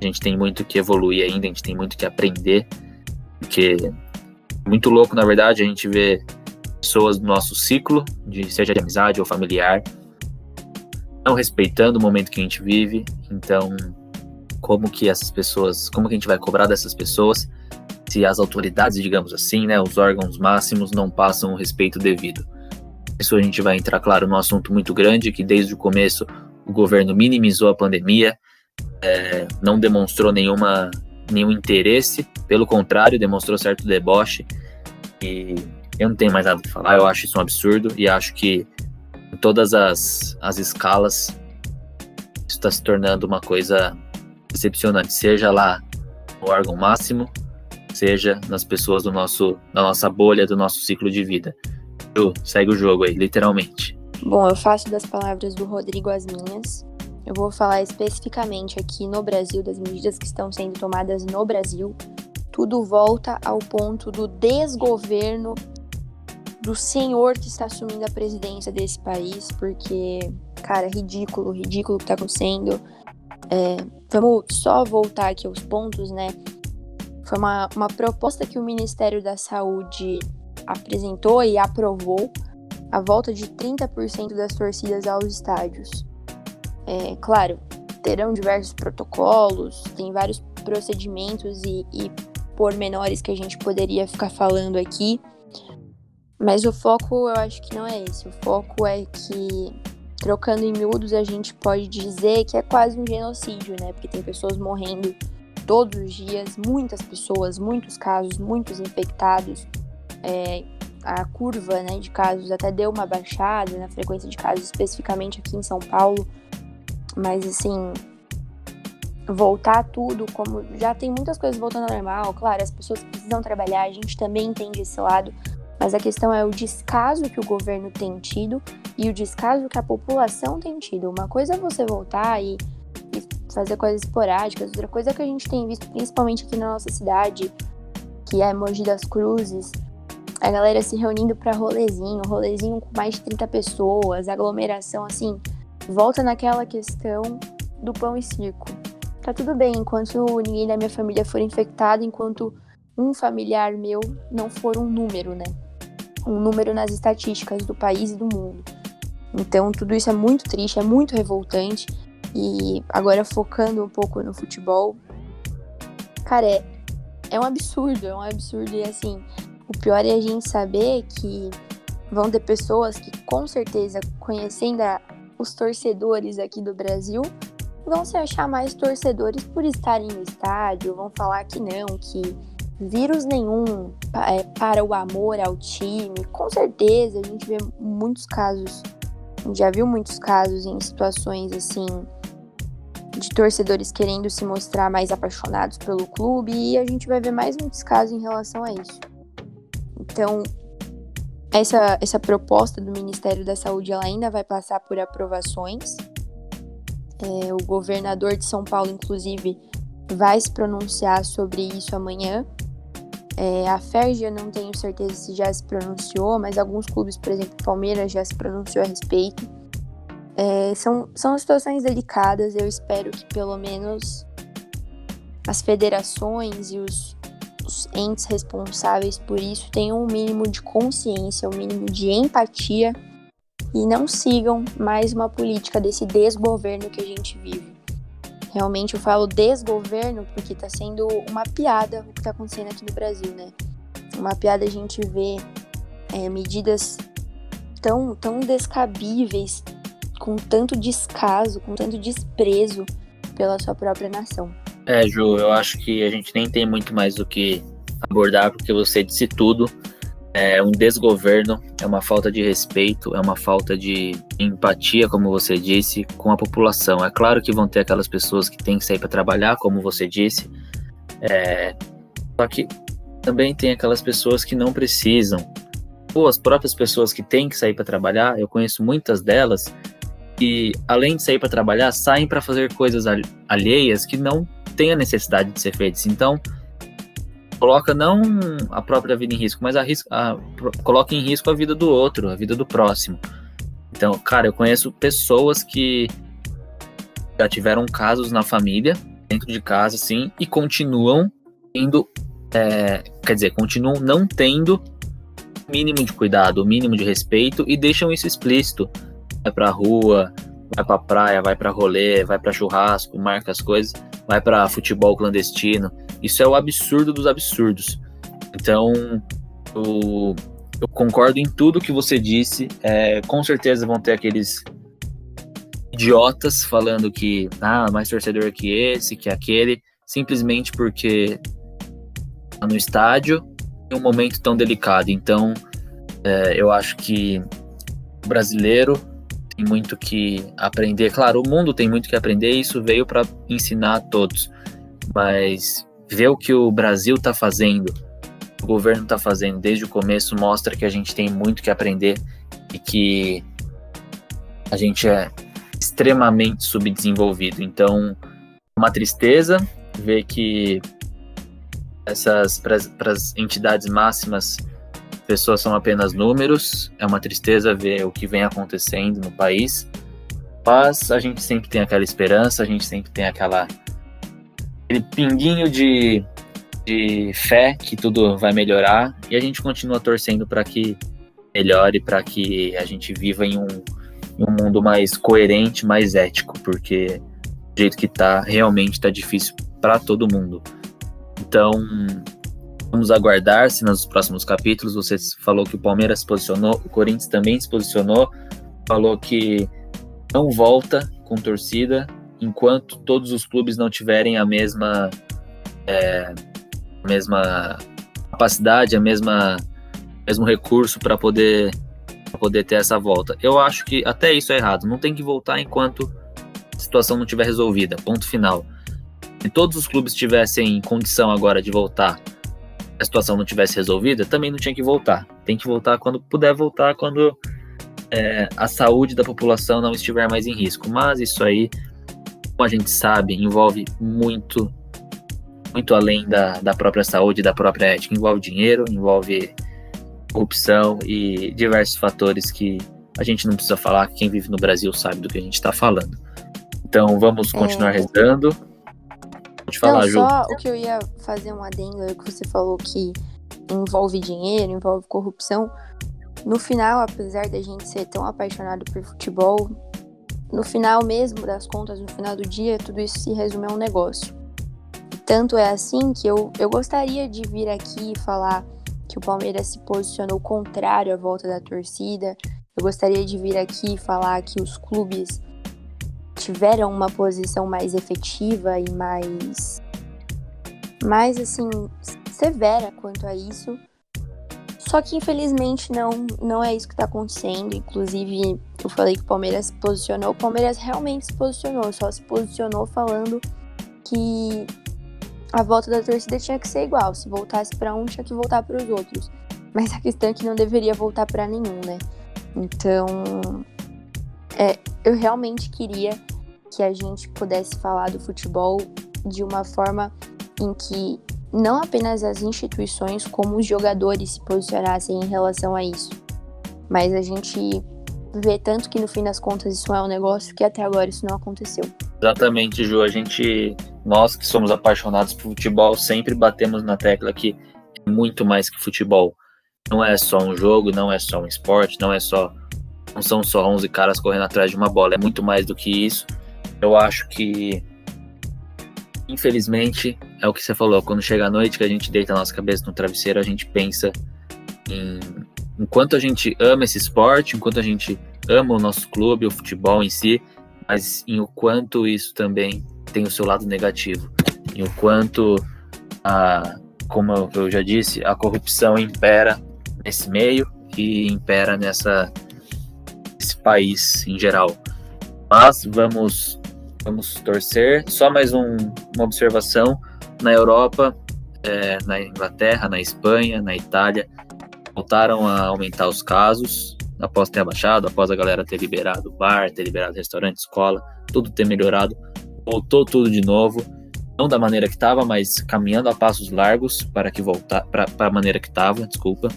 a gente tem muito que evoluir ainda, a gente tem muito que aprender, porque é muito louco, na verdade, a gente vê pessoas do nosso ciclo, de seja de amizade ou familiar, não respeitando o momento que a gente vive. Então, como que essas pessoas, como que a gente vai cobrar dessas pessoas se as autoridades, digamos assim, né, os órgãos máximos não passam o respeito devido? Isso a gente vai entrar, claro, num assunto muito grande que desde o começo o governo minimizou a pandemia, é, não demonstrou nenhuma, nenhum interesse, pelo contrário, demonstrou certo deboche. E eu não tenho mais nada para falar, eu acho isso um absurdo e acho que em todas as, as escalas está se tornando uma coisa decepcionante, seja lá no órgão máximo, seja nas pessoas do nosso, da nossa bolha, do nosso ciclo de vida. Ju, segue o jogo aí, literalmente. Bom, eu faço das palavras do Rodrigo as minhas. Eu vou falar especificamente aqui no Brasil das medidas que estão sendo tomadas no Brasil. Tudo volta ao ponto do desgoverno do senhor que está assumindo a presidência desse país, porque, cara, ridículo, ridículo o que está acontecendo. É, vamos só voltar aqui aos pontos, né? Foi uma, uma proposta que o Ministério da Saúde apresentou e aprovou a volta de 30% das torcidas aos estádios. É, claro, terão diversos protocolos, tem vários procedimentos e, e pormenores que a gente poderia ficar falando aqui, mas o foco eu acho que não é esse. O foco é que, trocando em miúdos, a gente pode dizer que é quase um genocídio, né? Porque tem pessoas morrendo todos os dias, muitas pessoas, muitos casos, muitos infectados. É, a curva né, de casos até deu uma baixada na frequência de casos, especificamente aqui em São Paulo. Mas assim, voltar tudo como. Já tem muitas coisas voltando ao normal, claro, as pessoas precisam trabalhar, a gente também entende esse lado. Mas a questão é o descaso que o governo tem tido e o descaso que a população tem tido. Uma coisa é você voltar e, fazer coisas esporádicas, outra coisa que a gente tem visto, principalmente aqui na nossa cidade, que é Mogi das Cruzes, a galera se reunindo para rolezinho, rolezinho com mais de 30 pessoas, aglomeração, assim, volta naquela questão do pão e circo. Tá tudo bem enquanto ninguém da minha família for infectado, enquanto um familiar meu não for um número, né? Um número nas estatísticas do país e do mundo. Então, tudo isso é muito triste, é muito revoltante. E agora focando um pouco no futebol, cara, é, é um absurdo, é um absurdo. E assim, o pior é a gente saber que vão ter pessoas que, com certeza, conhecendo a, os torcedores aqui do Brasil, vão se achar mais torcedores por estarem no estádio, vão falar que não, que vírus nenhum é, para o amor ao time. Com certeza, a gente vê muitos casos, já viu muitos casos em situações assim de torcedores querendo se mostrar mais apaixonados pelo clube e a gente vai ver mais muitos casos em relação a isso. Então, essa, essa proposta do Ministério da Saúde ela ainda vai passar por aprovações. É, o governador de São Paulo, inclusive, vai se pronunciar sobre isso amanhã. É, a FERJ eu não tenho certeza se já se pronunciou, mas alguns clubes, por exemplo, Palmeiras já se pronunciou a respeito. É, são, são situações delicadas, eu espero que pelo menos as federações e os, os entes responsáveis por isso tenham um mínimo de consciência, um mínimo de empatia e não sigam mais uma política desse desgoverno que a gente vive. Realmente eu falo desgoverno porque está sendo uma piada o que está acontecendo aqui no Brasil, né? Uma piada a gente vê é, medidas tão, tão descabíveis, com tanto descaso, com tanto desprezo pela sua própria nação. É, Ju, eu acho que a gente nem tem muito mais do que abordar, porque você disse tudo. É um desgoverno, é uma falta de respeito, é uma falta de empatia, como você disse, com a população. É claro que vão ter aquelas pessoas que têm que sair para trabalhar, como você disse, é... só que também tem aquelas pessoas que não precisam. Ou as próprias pessoas que têm que sair para trabalhar, eu conheço muitas delas que, além de sair para trabalhar, saem para fazer coisas alheias que não tem a necessidade de ser feitos. Então, coloca não a própria vida em risco, mas a, a, coloca em risco a vida do outro, a vida do próximo. Então, cara, eu conheço pessoas que já tiveram casos na família, dentro de casa, sim, e continuam tendo, é, quer dizer, continuam não tendo o mínimo de cuidado, o mínimo de respeito e deixam isso explícito. Vai pra rua, vai pra praia, vai pra rolê, vai pra churrasco, marca as coisas vai para futebol clandestino. Isso é o absurdo dos absurdos. Então, eu, eu concordo em tudo que você disse. É, com certeza vão ter aqueles idiotas falando que ah, mais torcedor que esse, que aquele, simplesmente porque tá no estádio em um momento tão delicado. Então, é, eu acho que o brasileiro tem muito que aprender. Claro, o mundo tem muito que aprender e isso veio para ensinar a todos. Mas ver o que o Brasil está fazendo, o governo está fazendo desde o começo, mostra que a gente tem muito que aprender e que a gente é extremamente subdesenvolvido. Então, uma tristeza ver que essas para as entidades máximas pessoas são apenas números. É uma tristeza ver o que vem acontecendo no país. Mas a gente sempre tem aquela esperança, a gente sempre tem aquela aquele pinguinho de, de fé que tudo vai melhorar e a gente continua torcendo para que melhore, para que a gente viva em um, em um mundo mais coerente, mais ético, porque do jeito que tá, realmente tá difícil para todo mundo. Então, vamos aguardar se nos próximos capítulos você falou que o Palmeiras se posicionou, o Corinthians também se posicionou, falou que não volta com torcida enquanto todos os clubes não tiverem a mesma é, a mesma capacidade, a mesma mesmo recurso para poder pra poder ter essa volta. Eu acho que até isso é errado. Não tem que voltar enquanto a situação não estiver resolvida. Ponto final se todos os clubes tivessem condição agora de voltar, a situação não tivesse resolvida, também não tinha que voltar. Tem que voltar quando puder voltar, quando é, a saúde da população não estiver mais em risco. Mas isso aí, como a gente sabe, envolve muito, muito além da, da própria saúde, da própria ética. Envolve dinheiro, envolve corrupção e diversos fatores que a gente não precisa falar. Quem vive no Brasil sabe do que a gente está falando. Então vamos continuar é. rezando Pode falar, Não, Ju. só o que eu ia fazer um adendo é que você falou que envolve dinheiro, envolve corrupção. No final, apesar da gente ser tão apaixonado por futebol, no final mesmo das contas, no final do dia, tudo isso se resume a um negócio. Tanto é assim que eu, eu gostaria de vir aqui e falar que o Palmeiras se posicionou contrário à volta da torcida. Eu gostaria de vir aqui e falar que os clubes tiveram uma posição mais efetiva e mais mais assim severa quanto a isso. Só que infelizmente não não é isso que está acontecendo. Inclusive, eu falei que o Palmeiras se posicionou, o Palmeiras realmente se posicionou, só se posicionou falando que a volta da torcida tinha que ser igual, se voltasse para um tinha que voltar para os outros. Mas a questão é que não deveria voltar para nenhum, né? Então, é, eu realmente queria que a gente pudesse falar do futebol de uma forma em que não apenas as instituições, como os jogadores se posicionassem em relação a isso. Mas a gente vê tanto que no fim das contas isso é um negócio que até agora isso não aconteceu. Exatamente, Ju. A gente, nós que somos apaixonados por futebol, sempre batemos na tecla que é muito mais que futebol. Não é só um jogo, não é só um esporte, não é só não são só 11 caras correndo atrás de uma bola, é muito mais do que isso. Eu acho que, infelizmente, é o que você falou. Quando chega a noite, que a gente deita a nossa cabeça no travesseiro, a gente pensa em. Enquanto a gente ama esse esporte, enquanto a gente ama o nosso clube, o futebol em si, mas em o quanto isso também tem o seu lado negativo. Em o quanto, a, como eu já disse, a corrupção impera nesse meio e impera nessa esse país em geral. Mas vamos vamos torcer. Só mais um, uma observação: na Europa, é, na Inglaterra, na Espanha, na Itália, voltaram a aumentar os casos após ter abaixado, após a galera ter liberado bar, ter liberado restaurante, escola, tudo ter melhorado. Voltou tudo de novo, não da maneira que estava, mas caminhando a passos largos para que voltar para a maneira que estava, desculpa.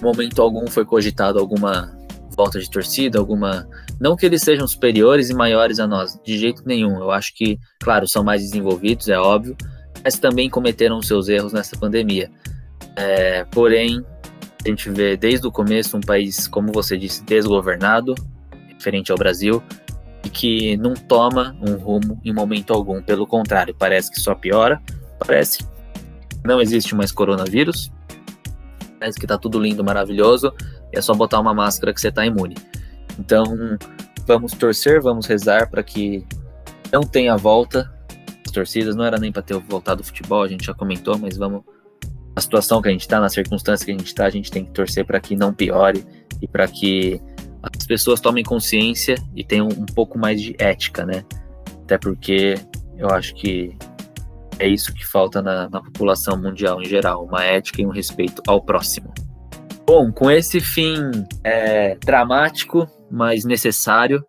No momento algum foi cogitado alguma volta de torcida, alguma. Não que eles sejam superiores e maiores a nós, de jeito nenhum. Eu acho que, claro, são mais desenvolvidos, é óbvio, mas também cometeram seus erros nessa pandemia. É, porém, a gente vê desde o começo um país, como você disse, desgovernado, diferente ao Brasil, e que não toma um rumo em momento algum. Pelo contrário, parece que só piora, parece que não existe mais coronavírus, parece que tá tudo lindo, maravilhoso, é só botar uma máscara que você está imune. Então, vamos torcer, vamos rezar para que não tenha volta as torcidas. Não era nem para ter voltado o futebol, a gente já comentou, mas vamos. A situação que a gente está, na circunstância que a gente está, a gente tem que torcer para que não piore e para que as pessoas tomem consciência e tenham um pouco mais de ética, né? Até porque eu acho que é isso que falta na, na população mundial em geral, uma ética e um respeito ao próximo. Bom, com esse fim é, dramático, mas necessário,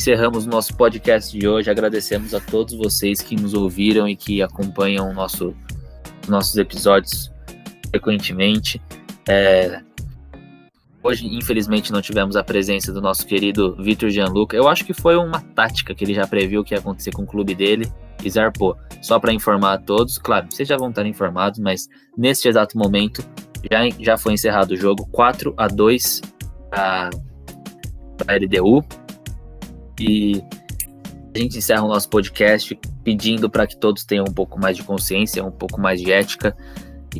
encerramos o nosso podcast de hoje. Agradecemos a todos vocês que nos ouviram e que acompanham nosso, nossos episódios frequentemente. É, hoje, infelizmente, não tivemos a presença do nosso querido Vitor Gianluca. Eu acho que foi uma tática que ele já previu que ia acontecer com o clube dele e zarpou. Só para informar a todos, claro, vocês já vão estar informados, mas neste exato momento já, já foi encerrado o jogo 4 a 2 para a LDU. E a gente encerra o nosso podcast pedindo para que todos tenham um pouco mais de consciência, um pouco mais de ética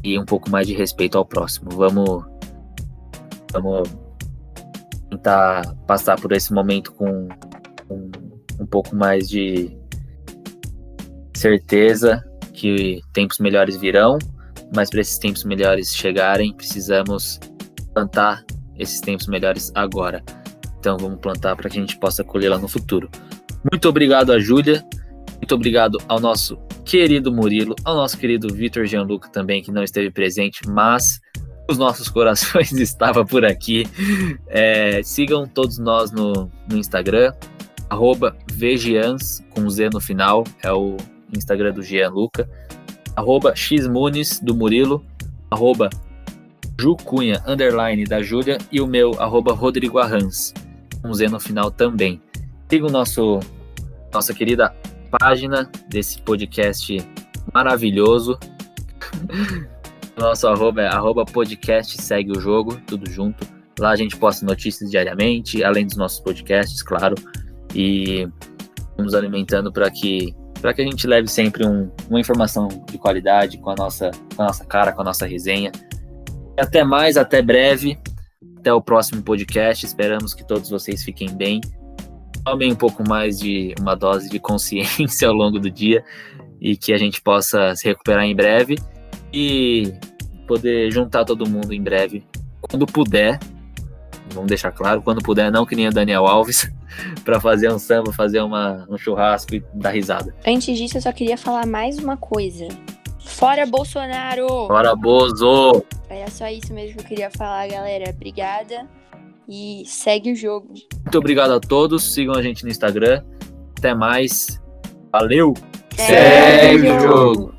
e um pouco mais de respeito ao próximo. Vamos, vamos tentar passar por esse momento com, um pouco mais de certeza que tempos melhores virão, mas para esses tempos melhores chegarem, precisamos plantar esses tempos melhores agora. Então vamos plantar para que a gente possa colher lá no futuro. Muito obrigado a Júlia, muito obrigado ao nosso querido Murilo, ao nosso querido Vitor Gianluca também, que não esteve presente, mas os nossos corações *laughs* estava por aqui. É, sigam todos nós no, no Instagram, VGians, com Z no final, é o Instagram do Gianluca arroba xmunes do Murilo, arroba jucunha, underline da Júlia e o meu, arroba Rodrigo Arrans, com Z no final também. Siga o nosso, nossa querida página desse podcast maravilhoso. *laughs* Nosso arroba é arroba podcast segue o jogo, tudo junto. Lá a gente posta notícias diariamente, além dos nossos podcasts, claro. E vamos alimentando para que para que a gente leve sempre um, uma informação de qualidade com a, nossa, com a nossa cara, com a nossa resenha. Até mais, até breve. Até o próximo podcast. Esperamos que todos vocês fiquem bem. Tomem um pouco mais de uma dose de consciência *laughs* ao longo do dia e que a gente possa se recuperar em breve e poder juntar todo mundo em breve, quando puder. Vamos deixar claro, quando puder, não que nem o Daniel Alves, *laughs* para fazer um samba, fazer uma, um churrasco e dar risada. Antes disso, eu só queria falar mais uma coisa. Fora Bolsonaro! Fora Bozo! Era só isso mesmo que eu queria falar, galera. Obrigada e segue o jogo. Muito obrigado a todos. Sigam a gente no Instagram. Até mais. Valeu! Segue, segue o jogo. jogo.